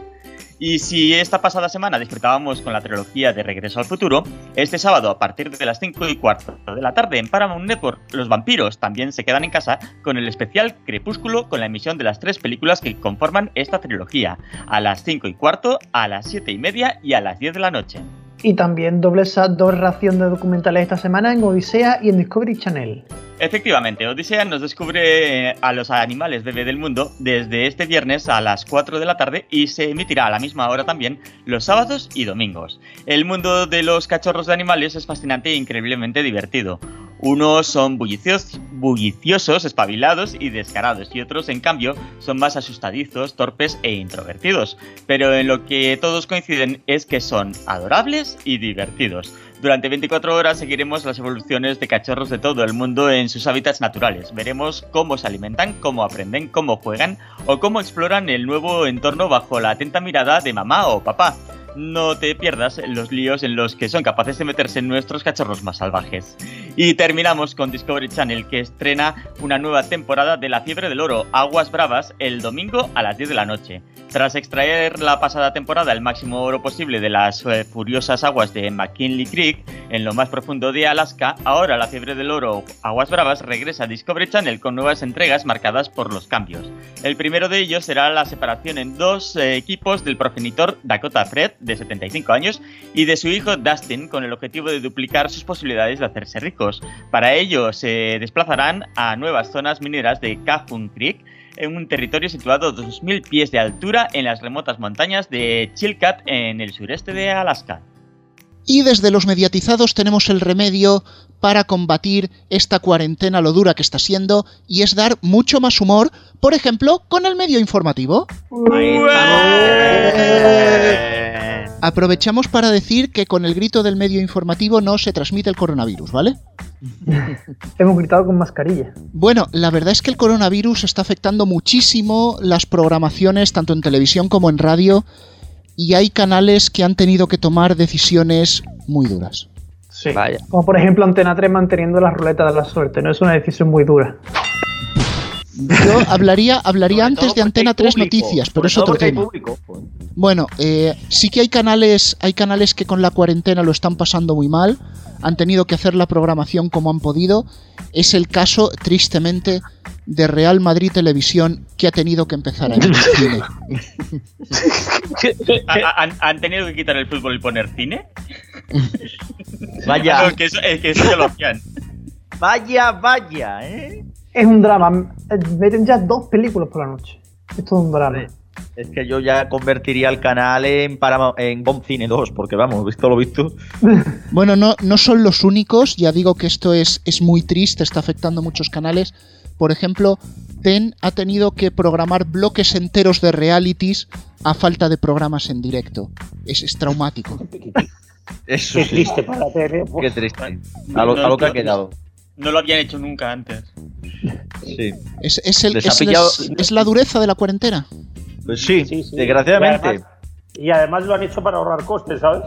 Y si esta pasada semana disfrutábamos con la trilogía de Regreso al Futuro, este sábado a partir de las 5 y cuarto de la tarde en Paramount Network, los vampiros también se quedan en casa con el especial Crepúsculo con la emisión de las tres películas que conforman esta trilogía, a las 5 y cuarto, a las 7 y media y a las 10 de la noche. Y también doble dos ración de documentales esta semana en Odisea y en Discovery Channel. Efectivamente, Odisea nos descubre a los animales bebé del mundo desde este viernes a las 4 de la tarde y se emitirá a la misma hora también los sábados y domingos. El mundo de los cachorros de animales es fascinante e increíblemente divertido. Unos son bulliciosos, espabilados y descarados, y otros, en cambio, son más asustadizos, torpes e introvertidos. Pero en lo que todos coinciden es que son adorables y divertidos. Durante 24 horas seguiremos las evoluciones de cachorros de todo el mundo en sus hábitats naturales. Veremos cómo se alimentan, cómo aprenden, cómo juegan o cómo exploran el nuevo entorno bajo la atenta mirada de mamá o papá no te pierdas los líos en los que son capaces de meterse nuestros cachorros más salvajes. Y terminamos con Discovery Channel, que estrena una nueva temporada de La Fiebre del Oro, Aguas Bravas, el domingo a las 10 de la noche. Tras extraer la pasada temporada el máximo oro posible de las eh, furiosas aguas de McKinley Creek, en lo más profundo de Alaska, ahora la fiebre del oro Aguas Bravas regresa a Discovery Channel con nuevas entregas marcadas por los cambios. El primero de ellos será la separación en dos eh, equipos del progenitor Dakota Fred, de 75 años, y de su hijo Dustin, con el objetivo de duplicar sus posibilidades de hacerse ricos. Para ello se desplazarán a nuevas zonas mineras de Cajun Creek, en un territorio situado a 2.000 pies de altura en las remotas montañas de Chilkat en el sureste de Alaska. Y desde los mediatizados tenemos el remedio para combatir esta cuarentena lo dura que está siendo y es dar mucho más humor, por ejemplo, con el medio informativo. Aprovechamos para decir que con el grito del medio informativo no se transmite el coronavirus, ¿vale? Hemos gritado con mascarilla. Bueno, la verdad es que el coronavirus está afectando muchísimo las programaciones, tanto en televisión como en radio, y hay canales que han tenido que tomar decisiones muy duras. Sí. Como por ejemplo Antena 3 manteniendo la ruleta de la suerte, ¿no? Es una decisión muy dura. Yo hablaría, hablaría antes de Antena 3 Noticias, pero es otro tema. Bueno, eh, sí que hay canales, hay canales que con la cuarentena lo están pasando muy mal, han tenido que hacer la programación como han podido. Es el caso, tristemente, de Real Madrid Televisión que ha tenido que empezar a emitir cine. ¿Han, han tenido que quitar el fútbol y poner cine? Vaya. No, que eso, es que eso ya lo hacían. Vaya, vaya, ¿eh? Es un drama. Meten ya dos películas por la noche. Esto es un drama. Es que yo ya convertiría el canal en, en Bomb Cine 2, porque vamos, visto lo visto. Bueno, no, no son los únicos, ya digo que esto es, es muy triste, está afectando a muchos canales. Por ejemplo, TEN ha tenido que programar bloques enteros de realities a falta de programas en directo. Es, es traumático. Eso Qué sí. triste para tele. Qué triste. A lo, a lo que ha quedado. No lo habían hecho nunca antes. Sí. Es, es el- Les ha es- pillado- es- es la dureza de la cuarentena. Pues sí, Sí, sí. desgraciadamente. Y además, y además lo han hecho para ahorrar costes, ¿sabes?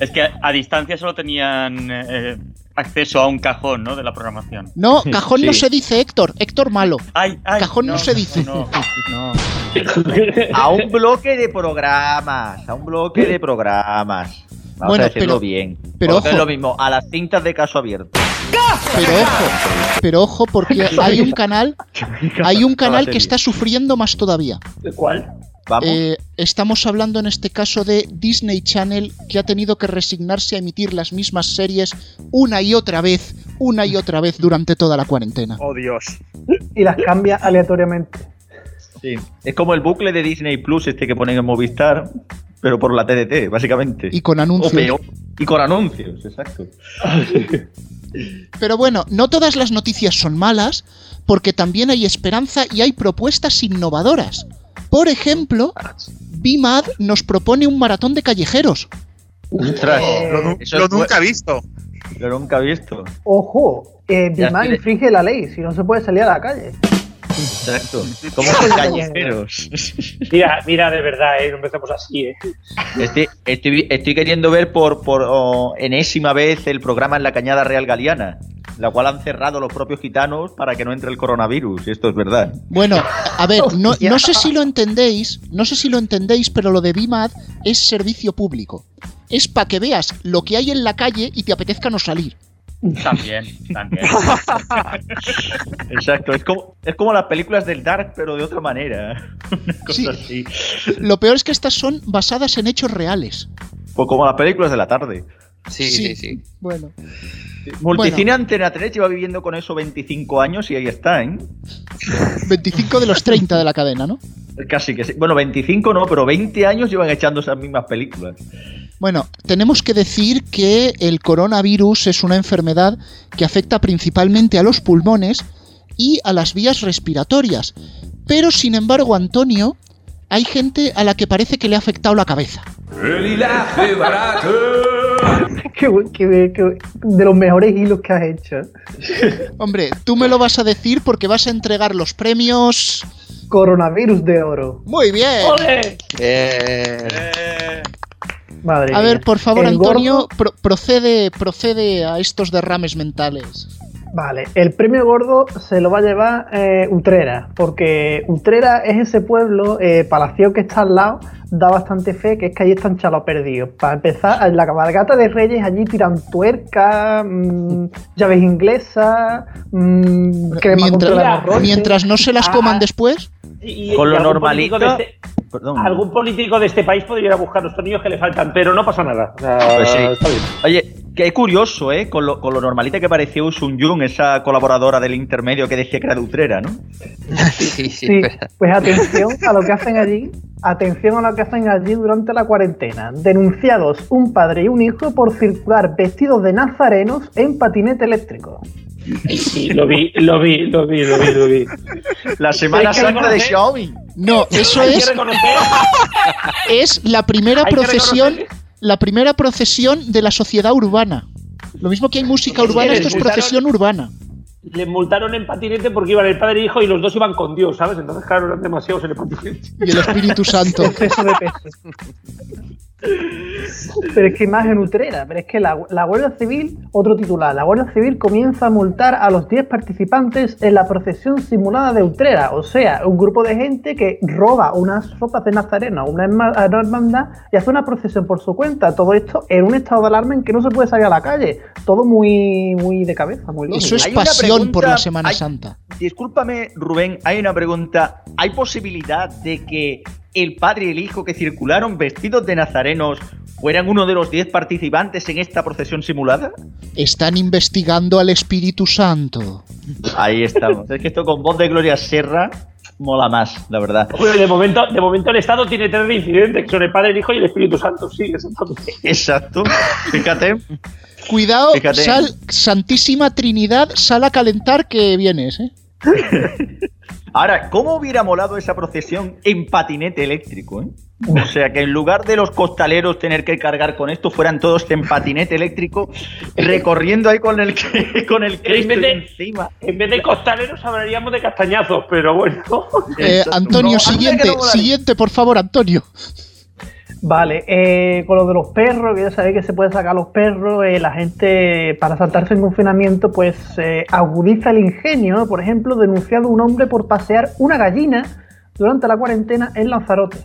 Es que a distancia solo tenían eh, acceso a un cajón, ¿no? De la programación. No, cajón no se dice Héctor, Héctor malo. Ay, ay, Cajón no se dice. No, no. A un bloque de programas. A un bloque de programas. Vamos Bueno, a decirlo pero- bien. pero Porque es ojo. lo mismo, a las cintas de caso abierto. Pero ojo, pero ojo porque hay un canal, hay un canal que está sufriendo más todavía. ¿De cuál? Vamos. Eh, estamos hablando en este caso de Disney Channel que ha tenido que resignarse a emitir las mismas series una y otra vez, una y otra vez durante toda la cuarentena. Oh, Dios. Y las cambia aleatoriamente. Sí. Es como el bucle de Disney Plus este que ponen en Movistar, pero por la TDT, básicamente. Y con O anuncios. peor. Y con anuncios, exacto. Pero bueno, no todas las noticias son malas, porque también hay esperanza y hay propuestas innovadoras. Por ejemplo, BIMAD nos propone un maratón de callejeros. Ostras, Lo, eso lo nunca he visto. Lo nunca he visto. Ojo, eh, tiene- infringe la ley, si no se puede salir a la calle. Exacto. Como que callejeros. Mira, mira, de verdad, ¿eh? no empezamos así. ¿eh? Estoy, estoy, estoy queriendo ver por, por oh, enésima vez el programa en la Cañada Real Galiana, la cual han cerrado los propios gitanos para que no entre el coronavirus. y Esto es verdad. Bueno, a ver, no, no sé si lo entendéis, no sé si lo entendéis, pero lo de BIMAD es servicio público. Es para que veas lo que hay en la calle y te apetezca no salir. También, también. Exacto. Es como, es como las películas del Dark, pero de otra manera. Una cosa Sí. así. Lo peor es que estas son basadas en hechos reales. Pues como las películas de la tarde. Sí, sí, sí. Bueno, Multicine Antena 3 lleva viviendo con eso 25 años y ahí está, ¿eh? 25 de los 30 de la cadena, ¿no? Casi que sí. Bueno, 25 no, pero 20 años llevan echando esas mismas películas. Bueno, tenemos que decir que el coronavirus es una enfermedad que afecta principalmente a los pulmones y a las vías respiratorias. Pero, sin embargo, Antonio, hay gente a la que parece que le ha afectado la cabeza. Qué bu- qué- qué- de los mejores hilos que has hecho. Hombre, tú me lo vas a decir porque vas a entregar los premios. Coronavirus de oro. Muy bien. ¡Ole! Eh, Madre A ver, por favor, El Antonio, pro- procede, procede a estos derrames mentales. Vale, el premio gordo se lo va a llevar eh, Utrera, porque Utrera es ese pueblo, eh, Palacio que está al lado, da bastante fe que es que allí están chalos perdidos. Para empezar, en la cabalgata de Reyes allí tiran tuerca, mm, llaves inglesas, mm, crema contra la Mientras, mientras no se las coman Ah, después. Y- y- Con lo normalito. este- Perdón. Algún político de este país podría ir a buscar los tornillos que le faltan, pero no pasa nada. O sea, Pues sí. está bien. Oye, Qué curioso, ¿eh? Con lo, con lo normalita que pareció Sun Jung, esa colaboradora del intermedio que decía que era de Utrera, ¿no? sí, sí, Sí, pues atención a lo que hacen allí, atención a lo que hacen allí durante la cuarentena. Denunciados un padre y un hijo por circular vestidos de nazarenos en patinete eléctrico. Sí, lo vi, lo vi, lo vi, lo vi, lo vi. La Semana Santa de Xiaomi. No, eso Hay es, es la primera hay procesión, la primera procesión de la sociedad urbana. Lo mismo que hay música urbana, esto es procesión urbana. Le multaron en patinete porque iban el padre e hijo y los dos iban con Dios, ¿sabes? Entonces, claro, eran demasiados en el patinete. Y el Espíritu Santo. Pero es que imagen utrera, pero es que la, la Guardia Civil, otro titular, la Guardia Civil comienza a multar a los 10 participantes en la procesión simulada de Utrera, o sea, un grupo de gente que roba unas ropas de Nazareno a una hermandad y hace una procesión por su cuenta. Todo esto en un estado de alarma en que no se puede salir a la calle. Todo muy, muy de cabeza, muy lógico. Eso es pasión por la Semana hay- Santa. Discúlpame, Rubén, hay una pregunta. ¿Hay posibilidad de que el padre y el hijo que circularon vestidos de nazarenos fueran uno de los 10 participantes en esta procesión simulada? Están investigando al Espíritu Santo. Ahí estamos. es que esto con voz de Gloria Serra mola más, la verdad. Bueno, de momento, de momento el Estado tiene tres incidentes, que son el Padre, el Hijo y el Espíritu Santo. Sí, exactamente. Exacto. Fíjate. Cuidado, Fíjate. sal, Santísima Trinidad, sal a calentar que vienes, ¿eh? Ahora, ¿cómo hubiera molado esa procesión en patinete eléctrico? eh? O sea, que en lugar de los costaleros tener que cargar con esto, fueran todos en patinete eléctrico, recorriendo ahí con el, con el Cristo vez de- encima. En vez de costaleros hablaríamos de castañazos, pero bueno. Eh. Antonio, No, siguiente, siguiente, por favor, Antonio. Vale, eh, con lo de los perros, que ya sabéis que se puede sacar los perros, eh, la gente para saltarse en confinamiento pues eh, agudiza el ingenio, por ejemplo, denunciado un hombre por pasear una gallina durante la cuarentena en Lanzarote.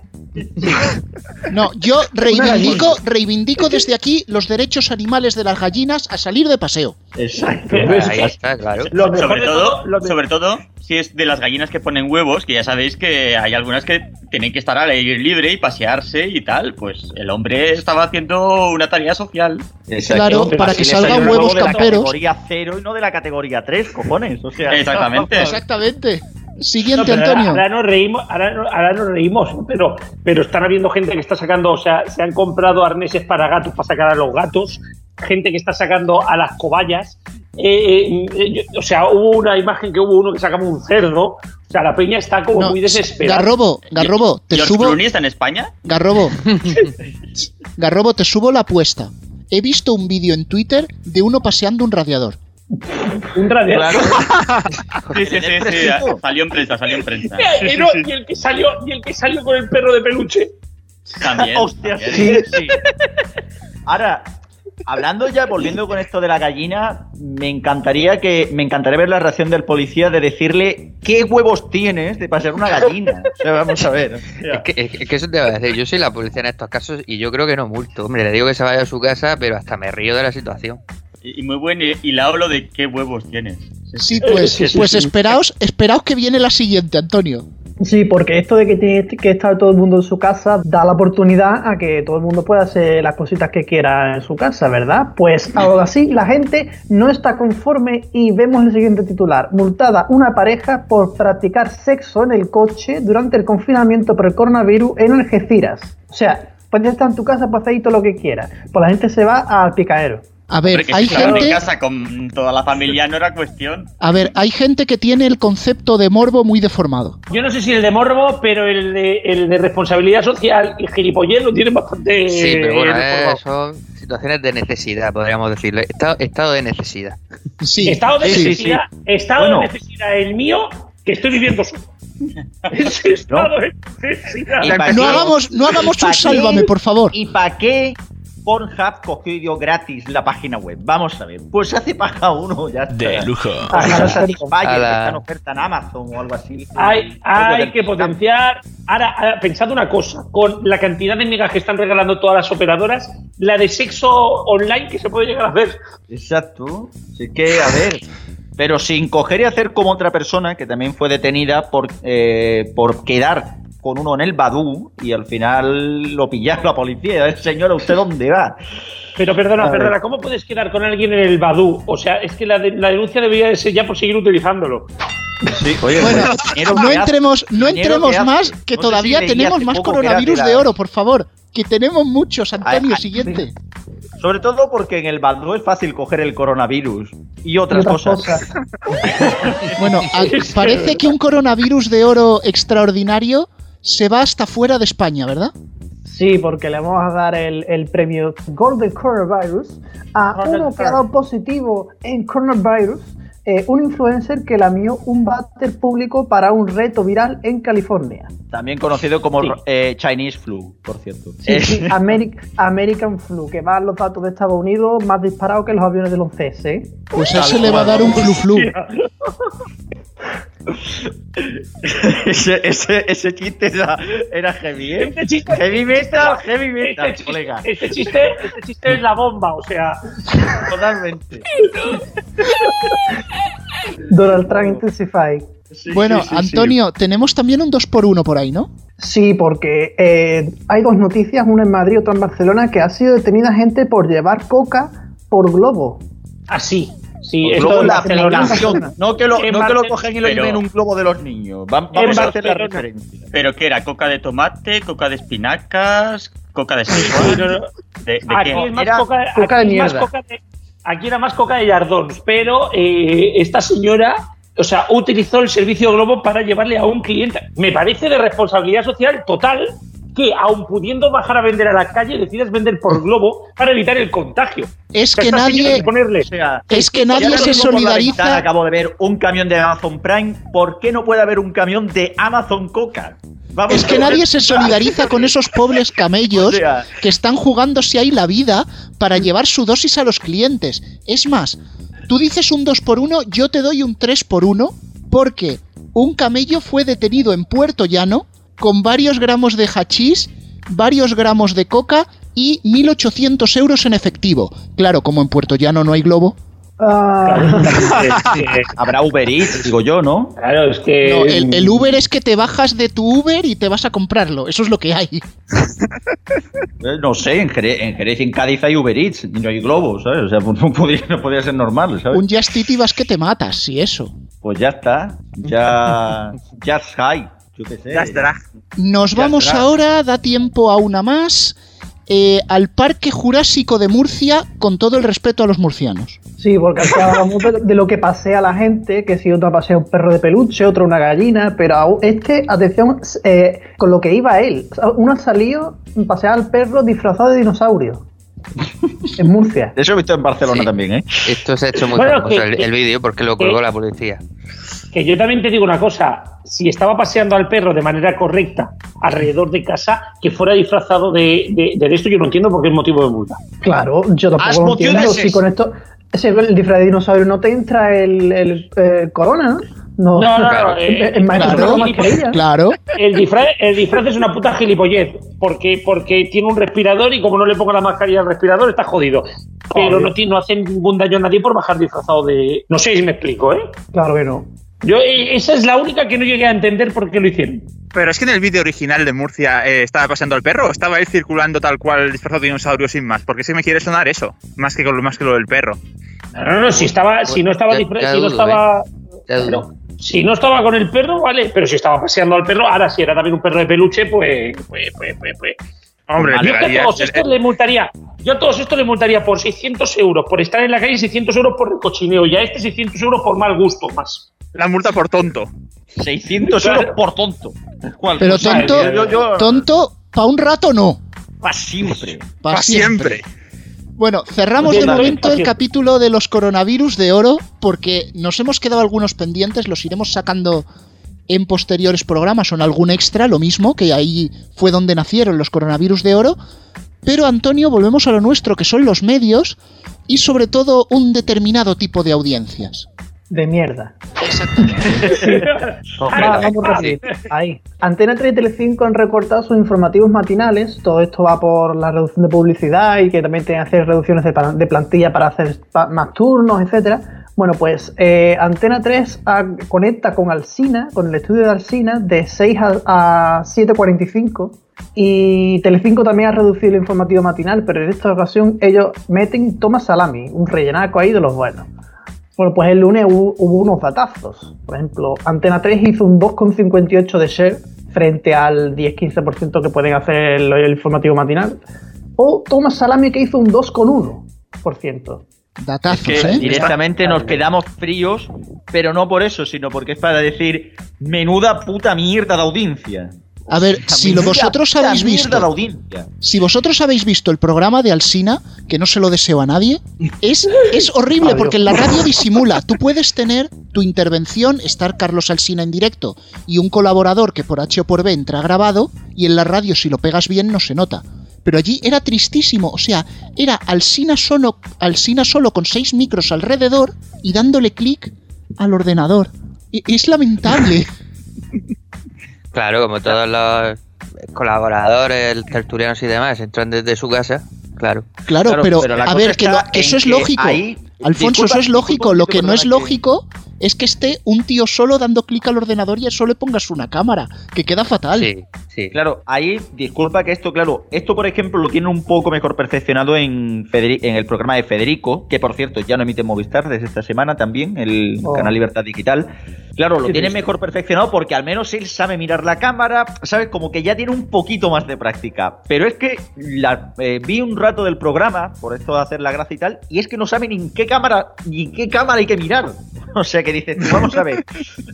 No, yo reivindico, reivindico desde aquí los derechos animales de las gallinas a salir de paseo. Exacto. Pero es Ahí que está, claro. lo mejor Sobre todo, sobre todo si es de las gallinas que ponen huevos, que ya sabéis que hay algunas que tienen que estar al aire libre y pasearse y tal. Pues el hombre estaba haciendo una tarea social. Claro, para que salgan huevos juego de camperos. la categoría 0 y no de la categoría 3, cojones. O sea, Exactamente. Exactamente. Siguiente, pero ahora- Antonio. Ahora, nos reímos, ahora, no- ahora nos reímos, pero, pero están habiendo gente que está sacando, o sea, se han comprado arneses para gatos para sacar a los gatos, gente que está sacando a las cobayas. eh, eh, yo- o sea, hubo una imagen que hubo uno que sacaba un cerdo. O sea, la peña está como No, muy desesperada. Garrobo, Garrobo, te ¿George subo. Clooney está en España? Garrobo. Garrobo, te subo la apuesta. He visto un vídeo en Twitter de uno paseando un radiador. Un radiador. Sí, sí, sí, sí. Salió en prensa, salió en prensa. Eh, no, y el que salió, y el que salió con el perro de peluche. También. Hostia, también. sí, sí. Ahora, hablando ya, volviendo con esto de la gallina, me encantaría que me encantaría ver la reacción del policía de decirle qué huevos tienes de pasear una gallina. O sea, vamos a ver. Es que, es que- es que eso te va a decir. Yo soy la policía en estos casos y yo creo que no multo. Hombre, le digo que se vaya a su casa, pero hasta me río de la situación. Y muy buen y, y la hablo de qué huevos tienes. Sí, pues, pues sí. esperaos, esperaos que viene la siguiente, Antonio. Sí, porque esto de que tiene que estar todo el mundo en su casa da la oportunidad a que todo el mundo pueda hacer las cositas que quiera en su casa, ¿verdad? Pues ahora sí, la gente no está conforme y vemos el siguiente titular. Multada una pareja por practicar sexo en el coche durante el confinamiento por el coronavirus en Algeciras. O sea, puedes estar en tu casa para hacer ahí todo lo que quieras. Pues la gente se va al picaero. A ver, hay estaban en gente, casa con toda la familia no era cuestión. a ver, hay gente que tiene el concepto de morbo muy deformado. Yo no sé si el de morbo, pero el de, el de responsabilidad social y gilipollez lo tienen bastante. Sí, pero bueno, eh, eh, son situaciones de necesidad, podríamos decirle. Estado, estado de necesidad. Sí, Estado de sí, sí, necesidad, estado Bueno. de necesidad el mío, que estoy viviendo solo. Es estado de necesidad. ¿Y pa' no hagamos, no hagamos ¿Y un sálvame, por favor. ¿Y para qué Pornhub cogió y dio gratis la página web? Vamos a ver. Pues se hace paga uno, ya está. De lujo. Satisfyer, A que la- está en oferta en Amazon o algo así. Hay, hay que potenciar. Ahora, ahora, pensad una cosa: con la cantidad de megas que están regalando todas las operadoras, la de sexo online que se puede llegar a hacer. Exacto. Así que, a ver. Pero sin coger y hacer como otra persona que también fue detenida por, eh, por quedar con uno en el Badú y al final lo pillaron la policía. Eh, Señora, ¿usted dónde va? Pero perdona, perdona, ¿cómo puedes quedar con alguien en el Badú? O sea, es que la, de- la denuncia debería de ser ya por seguir utilizándolo. Oye, Bueno, compañero, no entremos, no entremos más, que No todavía si tenemos más coronavirus la- de oro, por favor. Que tenemos muchos, Antonio, Ay, ay, siguiente. Sobre todo porque en el Badú es fácil coger el coronavirus y otras, cosas. Bueno, a- parece que un coronavirus de oro extraordinario se va hasta fuera de España, ¿verdad? Sí, porque le vamos a dar el, el premio Golden Coronavirus a uno que ha dado positivo en coronavirus, eh, un influencer que lamió un váter público para un reto viral en California. También conocido como eh, Chinese Flu, por cierto. Sí, sí, Ameri- American Flu, que va a los datos de Estados Unidos más disparado que los aviones del 11 ¿eh? Pues a ese le va a dar un flu-flu. ese, ese, ese chiste era, era heavy, ¿eh? Este chiste- heavy metal, heavy metal, Este chiste, colega. este chiste, este chiste es la bomba, o sea. Totalmente. Donald Trump Intensify. Bueno, sí, sí, Antonio, tenemos también un 2x1 por ahí, ¿no? Sí, porque eh, hay dos noticias, una en Madrid y otra en Barcelona, que ha sido detenida gente por llevar coca por globo. Así. Sí, esto globo la no que lo, no que lo cogen y lo lleven en un globo de los niños. Va- Vamos a hacer la referencia. ¿Pero qué era? ¿Coca de tomate? ¿Coca de espinacas? ¿Coca de no. ¿De, de Aquí qué? es más Era coca, coca aquí de mierda. coca de- aquí era más coca de Yardons, pero eh, esta señora, o sea, utilizó el servicio Globo para llevarle a un cliente. Me parece de responsabilidad social total que, aun pudiendo bajar a vender a la calle, decidas vender por Globo para evitar el contagio. Es que nadie, hay que ponerle. O sea, es que nadie se ventana solidariza. Acabo de ver un camión de Amazon Prime. ¿Por qué no puede haber un camión de Amazon Coca? Vamos Es que nadie se solidariza con esos pobres camellos O sea- que están jugándose ahí la vida para llevar su dosis a los clientes. Es más, tú dices un 2 por 1 yo te doy un 3 por 1 porque un camello fue detenido en Puerto Llano con varios gramos de hachís, varios gramos de coca y 1.800 euros en efectivo. Claro, como en Puerto Llano no hay globo. Ah, Habrá Uber Eats, digo yo, ¿no? Claro, es que. No, el, el Uber es que te bajas de tu Uber y te vas a comprarlo. Eso es lo que hay. Eh, No sé, en Jerez, en Jerez y en Cádiz hay Uber Eats y no hay globos, ¿sabes? O sea, pues no podía, no podía ser normal, ¿sabes? Un Just Eat y vas que te matas, y eso. Pues ya está. Ya. Just High. Yo qué sé. Ya estará. Nos vamos ahora, da tiempo a una más, eh, al Parque Jurásico de Murcia, con todo el respeto a los murcianos. sí, porque aquí hablamos de, de lo que pasea la gente, que si otro pasea un perro de peluche, otro una gallina, pero este, atención, eh, con lo que iba él. Uno ha salido pasear al perro disfrazado de dinosaurio. en Murcia. Eso he visto en Barcelona Sí. también, ¿eh? Esto se ha hecho muy Bueno, famoso que- el, el vídeo porque lo que- colgó la policía. Que yo también te digo una cosa, si estaba paseando al perro de manera correcta alrededor de casa, que fuera disfrazado de, de, de esto, yo no entiendo por qué es motivo de multa. Claro, yo tampoco lo entiendo. Si con esto, ese, el disfraz de dinosaurio no te entra el, el, eh, corona, ¿no? No, no, Claro. no. eh, Claro, una mascarilla. Claro. el, disfraz, el disfraz es una puta gilipollez, porque, porque tiene un respirador y como no le ponga la mascarilla al respirador está jodido. Pero no, tiene- no hace ningún daño a nadie por bajar disfrazado de... No sé si me explico, ¿eh? Claro que no. Yo, eh, esa es la única que no llegué a entender por qué lo hicieron. Pero es que en el vídeo original de Murcia eh, estaba paseando al perro, o estaba él circulando tal cual disfrazado de dinosaurio sin más, porque sí me quiere sonar eso, más que, con lo- más que lo del perro. No, no, no, si estaba, si no estaba, Ya- disfra- ya si no estaba. Pero, si no estaba con el perro, vale, pero si estaba paseando al perro, ahora si era también un perro de peluche, pues, pues, pues, pues, pues. Hombre, Yo que a todos estos le multaría, yo a todos estos le multaría por 600 euros por estar en la calle, 600 euros por el cochineo y a este 600 euros por mal gusto más. la multa por tonto. 600 euros por tonto. ¿Cuál? Pero Pues, ¿sabes? tonto, Yo- yo- tonto, pa' un rato no. Pa' siempre. Pa' Pa' siempre. Bueno, cerramos de momento el capítulo de los coronavirus de oro porque nos hemos quedado algunos pendientes, los iremos sacando en posteriores programas o en algún extra, lo mismo, que ahí fue donde nacieron los coronavirus de oro. Pero Antonio, volvemos a lo nuestro, que son los medios y sobre todo un determinado tipo de audiencias. De mierda. Ah, vamos rápido. Ahí. Antena 3 y Telecinco han recortado sus informativos matinales. Todo esto va por la reducción de publicidad y que también tienen que hacer reducciones de, plantilla para hacer pa- más turnos, etcétera. Bueno, pues eh, Antena 3 a- conecta con Alsina, con el estudio de Alsina, de 6 a, a 7.45 y Telecinco también ha reducido el informativo matinal, pero en esta ocasión ellos meten Toma Salami, un rellenaco ahí de los buenos. Bueno, pues el lunes hubo, unos datazos. Por ejemplo, Antena 3 hizo un 2,58 de share frente al 10-15% que pueden hacer el, el informativo matinal. O Toma Salami que hizo un 2,1%. Datazos, que ¿eh? directamente nos quedamos fríos, pero no por eso, sino porque es para decir menuda puta mierda de audiencia. A ver, si lo Menuda vosotros puta habéis mierda visto, de audiencia. si vosotros habéis visto el programa de Alsina, que no se lo deseo a nadie, es, es horrible Adiós. porque en la radio disimula. Tú puedes tener tu intervención, estar Carlos Alsina en directo y un colaborador que por H o por B entra grabado y en la radio si lo pegas bien no se nota. Pero allí era tristísimo, o sea, era Alsina solo, Alsina solo con seis micros alrededor y dándole clic al ordenador. E- Es lamentable. Claro, como todos los colaboradores, tertulianos y demás entran desde su casa, claro. Claro, Claro, pero, a ver, que, lo- eso es que lógico. ahí- Alfonso, disculpa- eso es lógico. Lo que no es que- lógico es que esté un tío solo dando clic al ordenador y eso le pongas una cámara, que queda fatal. Sí, sí. Claro, ahí, disculpa que esto, claro, esto por ejemplo lo tiene un poco mejor perfeccionado en, Federi- en el programa de Federico, que por cierto ya no emite Movistar desde esta semana también, el Oh. canal Libertad Digital. Claro, lo tiene mejor perfeccionado porque al menos él sabe mirar la cámara, ¿sabes? Como que ya tiene un poquito más de práctica. Pero es que la- eh, vi un rato del programa, por esto de hacer la gracia y tal, y es que no sabe ni en qué cámara, ni en qué cámara hay que mirar. O sea que dices, vamos a ver,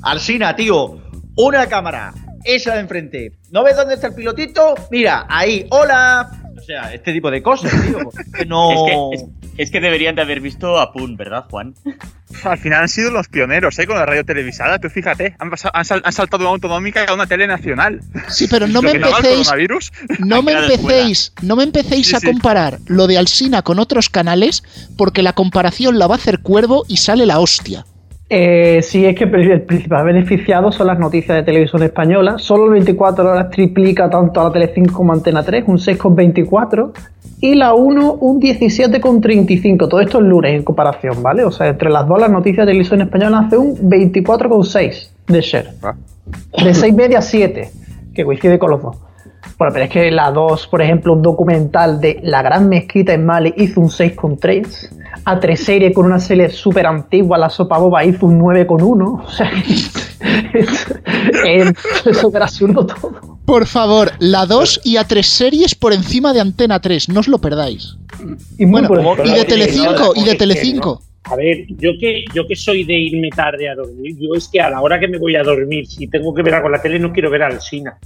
Alsina, tío, una cámara, esa de enfrente. ¿No ves dónde está el pilotito? Mira, ahí, hola. O sea, este tipo de cosas, tío. No. Es que, es, es que deberían de haber visto a Pun, ¿verdad, Juan? Al final han sido los pioneros, ¿eh? Con la radio televisada. Tú fíjate, han, pasado- han, sal- han saltado de una autonómica a una tele nacional. Sí, pero no me empecéis, coronavirus. no me empecéis, no me empecéis Sí, a sí. comparar lo de Alsina con otros canales, porque la comparación la va a hacer Cuervo y sale la hostia. Eh, sí, es que el principal beneficiado son las noticias de televisión española. Solo el 24 horas triplica tanto a la Telecinco como a Antena 3, un 6,24. Y la 1, un 17,35. Todo esto es lunes en comparación, ¿vale? O sea, entre las dos, las noticias de televisión española hace un 24,6 de share. De 6 media a 7, que coincide con los dos. Bueno, pero es que la 2, por ejemplo, un documental de La Gran Mezquita en Mali hizo un 6,3. A 3 serie con una serie súper antigua, La Sopa Boba, hizo un 9,1. O sea, es es súper absurdo todo. Por favor, la 2 y a 3 series por encima de Antena 3, no os lo perdáis. Y Bueno, y de Telecinco, y de Telecinco. A ver, yo que, yo que soy de irme tarde a dormir, yo es que a la hora que me voy a dormir, si tengo que ver algo en la tele, no quiero ver a Alsina.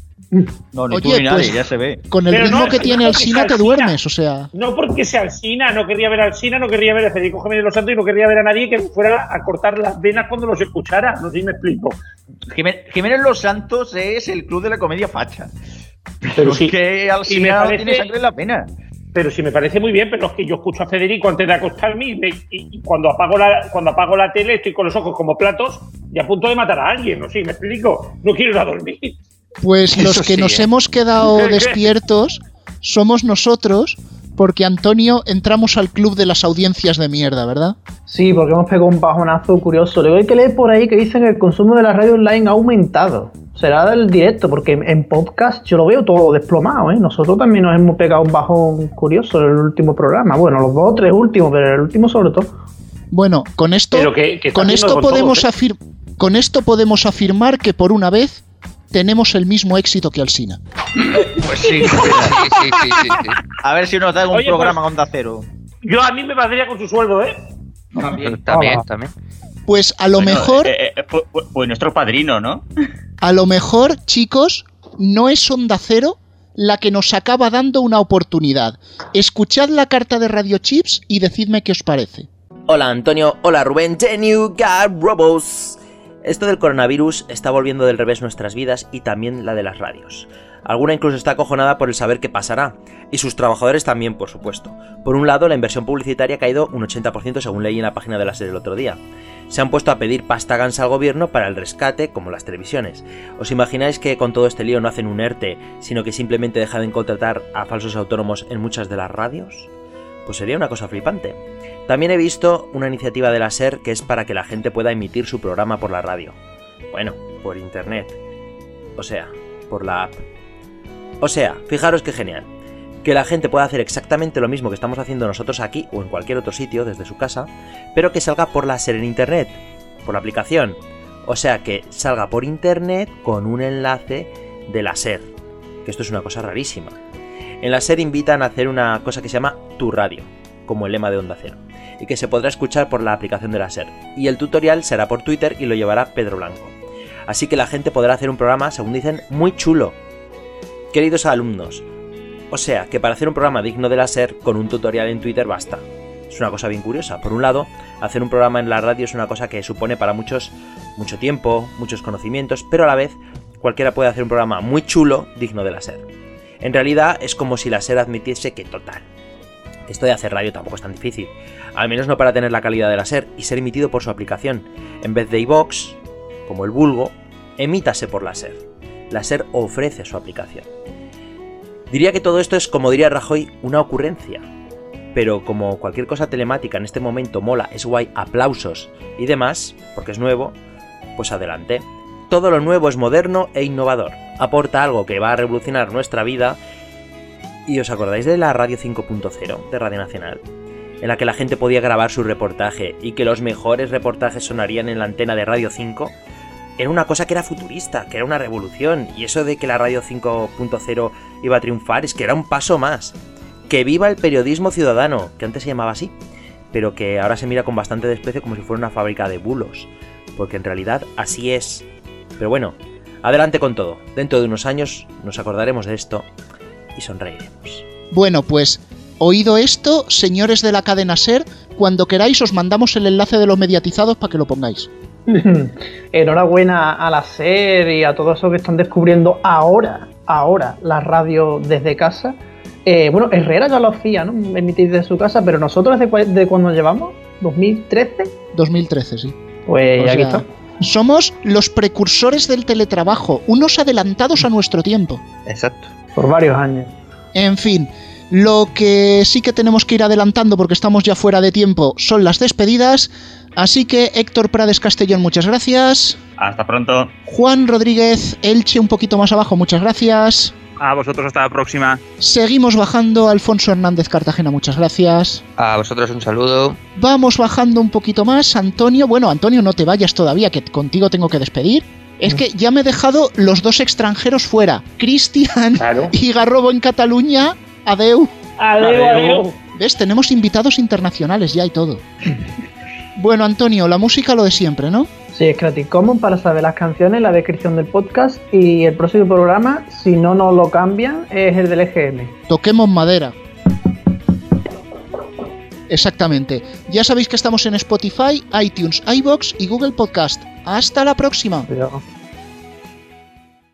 No, ni Oye, tú ni nadie, pues- ya se ve. Con el Pero ritmo no, que tiene sea te duermes, o sea. No porque sea Alsina, no querría ver a Alsina, no querría ver a Federico Jiménez Los Santos y no querría ver a nadie que fuera a cortar las venas cuando los escuchara. No sé si me explico. Jiménez, Los Santos es el club de la comedia facha. Pero sí. que Alsina no parece- tiene sangre en la pena. Pero sí me parece muy bien, pero es que yo escucho a Federico antes de acostarme y, me- y- y cuando, apago la, cuando apago la tele estoy con los ojos como platos y a punto de matar a alguien. No si me explico. No quiero ir a dormir. Pues los que sí, nos ¿eh? hemos quedado despiertos somos nosotros, porque Antonio entramos al club de las audiencias de mierda, ¿verdad? Sí, porque hemos pegado un bajonazo curioso. Luego hay que leer por ahí que dicen que el consumo de la radio online ha aumentado. Será del directo, porque en- podcast yo lo veo todo desplomado, ¿eh? Nosotros también nos hemos pegado un bajón curioso en el último programa. Bueno, los dos o tres últimos, pero el último sobre todo. Bueno, con esto, Pero que- que con esto con podemos todos, afir- con esto podemos afirmar que por una vez tenemos el mismo éxito que Alsina. Pues sí. Sí, sí, sí, sí, sí. A ver si nos da un Oye, programa pues- Onda Cero. Yo a mí me valdría con su sueldo, ¿eh? También, Ah. también. Pues a lo Bueno, mejor, eh, eh, fue, fue- fue nuestro padrino, ¿no? a lo mejor, chicos, no es Onda Cero la que nos acaba dando una oportunidad. Escuchad la carta de Radio Chips y decidme qué os parece. Hola Antonio, hola Rubén, Guy Robos. Esto del coronavirus está volviendo del revés nuestras vidas y también la de las radios. Alguna incluso está acojonada por el saber qué pasará, y sus trabajadores también, por supuesto. Por un lado, la inversión publicitaria ha caído un 80% según leí en la página de la serie el otro día. Se han puesto a pedir pasta gansa al gobierno para el rescate, como las televisiones. ¿Os imagináis que con todo este lío no hacen un ERTE, sino que simplemente dejan de contratar a falsos autónomos en muchas de las radios? Pues sería una cosa flipante. También he visto una iniciativa de la SER que es para que la gente pueda emitir su programa por la radio. Bueno, por internet. O sea, por la app. O sea, fijaros qué genial. Que la gente pueda hacer exactamente lo mismo que estamos haciendo nosotros aquí o en cualquier otro sitio desde su casa, pero que salga por la SER en internet, por la aplicación. O sea, que salga por internet con un enlace de la SER. Que esto es una cosa rarísima. En la SER invitan a hacer una cosa que se llama Tu Radio, como el lema de Onda Cero, y que se podrá escuchar por la aplicación de la SER. Y el tutorial será por Twitter y lo llevará Pedro Blanco. Así que la gente podrá hacer un programa, según dicen, muy chulo. Queridos alumnos, o sea que para hacer un programa digno de la SER, con un tutorial en Twitter basta. Es una cosa bien curiosa. Por un lado, hacer un programa en la radio es una cosa que supone para muchos mucho tiempo, muchos conocimientos, pero a la vez cualquiera puede hacer un programa muy chulo digno de la SER. En realidad es como si la SER admitiese que total. Esto de hacer radio tampoco es tan difícil, al menos no para tener la calidad de la SER y ser emitido por su aplicación. En vez de iVox, como el vulgo, emítase por la SER. La SER ofrece su aplicación. Diría que todo esto es, como diría Rajoy, una ocurrencia. Pero como cualquier cosa telemática en este momento mola, es guay, aplausos y demás, porque es nuevo, pues adelante. Todo lo nuevo es moderno e innovador. Aporta algo que va a revolucionar nuestra vida. ¿Y os acordáis de la Radio 5.0 de Radio Nacional? En la que la gente podía grabar su reportaje y que los mejores reportajes sonarían en la antena de Radio 5 era una cosa que era futurista, que era una revolución, y eso de que la radio 5.0 iba a triunfar es que era un paso más. Que viva el periodismo ciudadano, que antes se llamaba así, pero que ahora se mira con bastante desprecio como si fuera una fábrica de bulos, porque en realidad así es. Pero bueno, adelante con todo. Dentro de unos años nos acordaremos de esto y sonreiremos. Bueno, pues oído esto, señores de la cadena SER, cuando queráis os mandamos el enlace de los mediatizados para que lo pongáis. Enhorabuena a la SER y a todos esos que están descubriendo ahora, ahora, la radio desde casa. Eh, bueno, Herrera ya lo hacía, ¿no? Emitir desde su casa, pero nosotros ¿de, de cuándo llevamos? ¿2013? 2013, sí. Pues O aquí sea, está. Somos los precursores del teletrabajo, unos adelantados a nuestro tiempo. Exacto. Por varios años. En fin, lo que sí que tenemos que ir adelantando porque estamos ya fuera de tiempo son las despedidas. Así que Héctor Prades Castellón, muchas gracias. Hasta pronto. Juan Rodríguez Elche un poquito más abajo, muchas gracias. A vosotros hasta la próxima. Seguimos bajando, Alfonso Hernández Cartagena, muchas gracias. A vosotros un saludo. Vamos bajando un poquito más, Antonio. Bueno, Antonio, no te vayas todavía, que contigo tengo que despedir. Es que ya me he dejado los dos extranjeros fuera. Cristian y Garrobo en Cataluña. Adeu. Adeu, adeu. ¿Ves? Tenemos invitados internacionales ya y todo. Bueno, Antonio, la música lo de siempre, ¿no? Sí, es Creative Commons para saber las canciones, la descripción del podcast y el próximo programa, si no nos lo cambian, es el del EGM. Toquemos madera. Exactamente. Ya sabéis que estamos en Spotify, iTunes, iBox y Google Podcast. Hasta la próxima.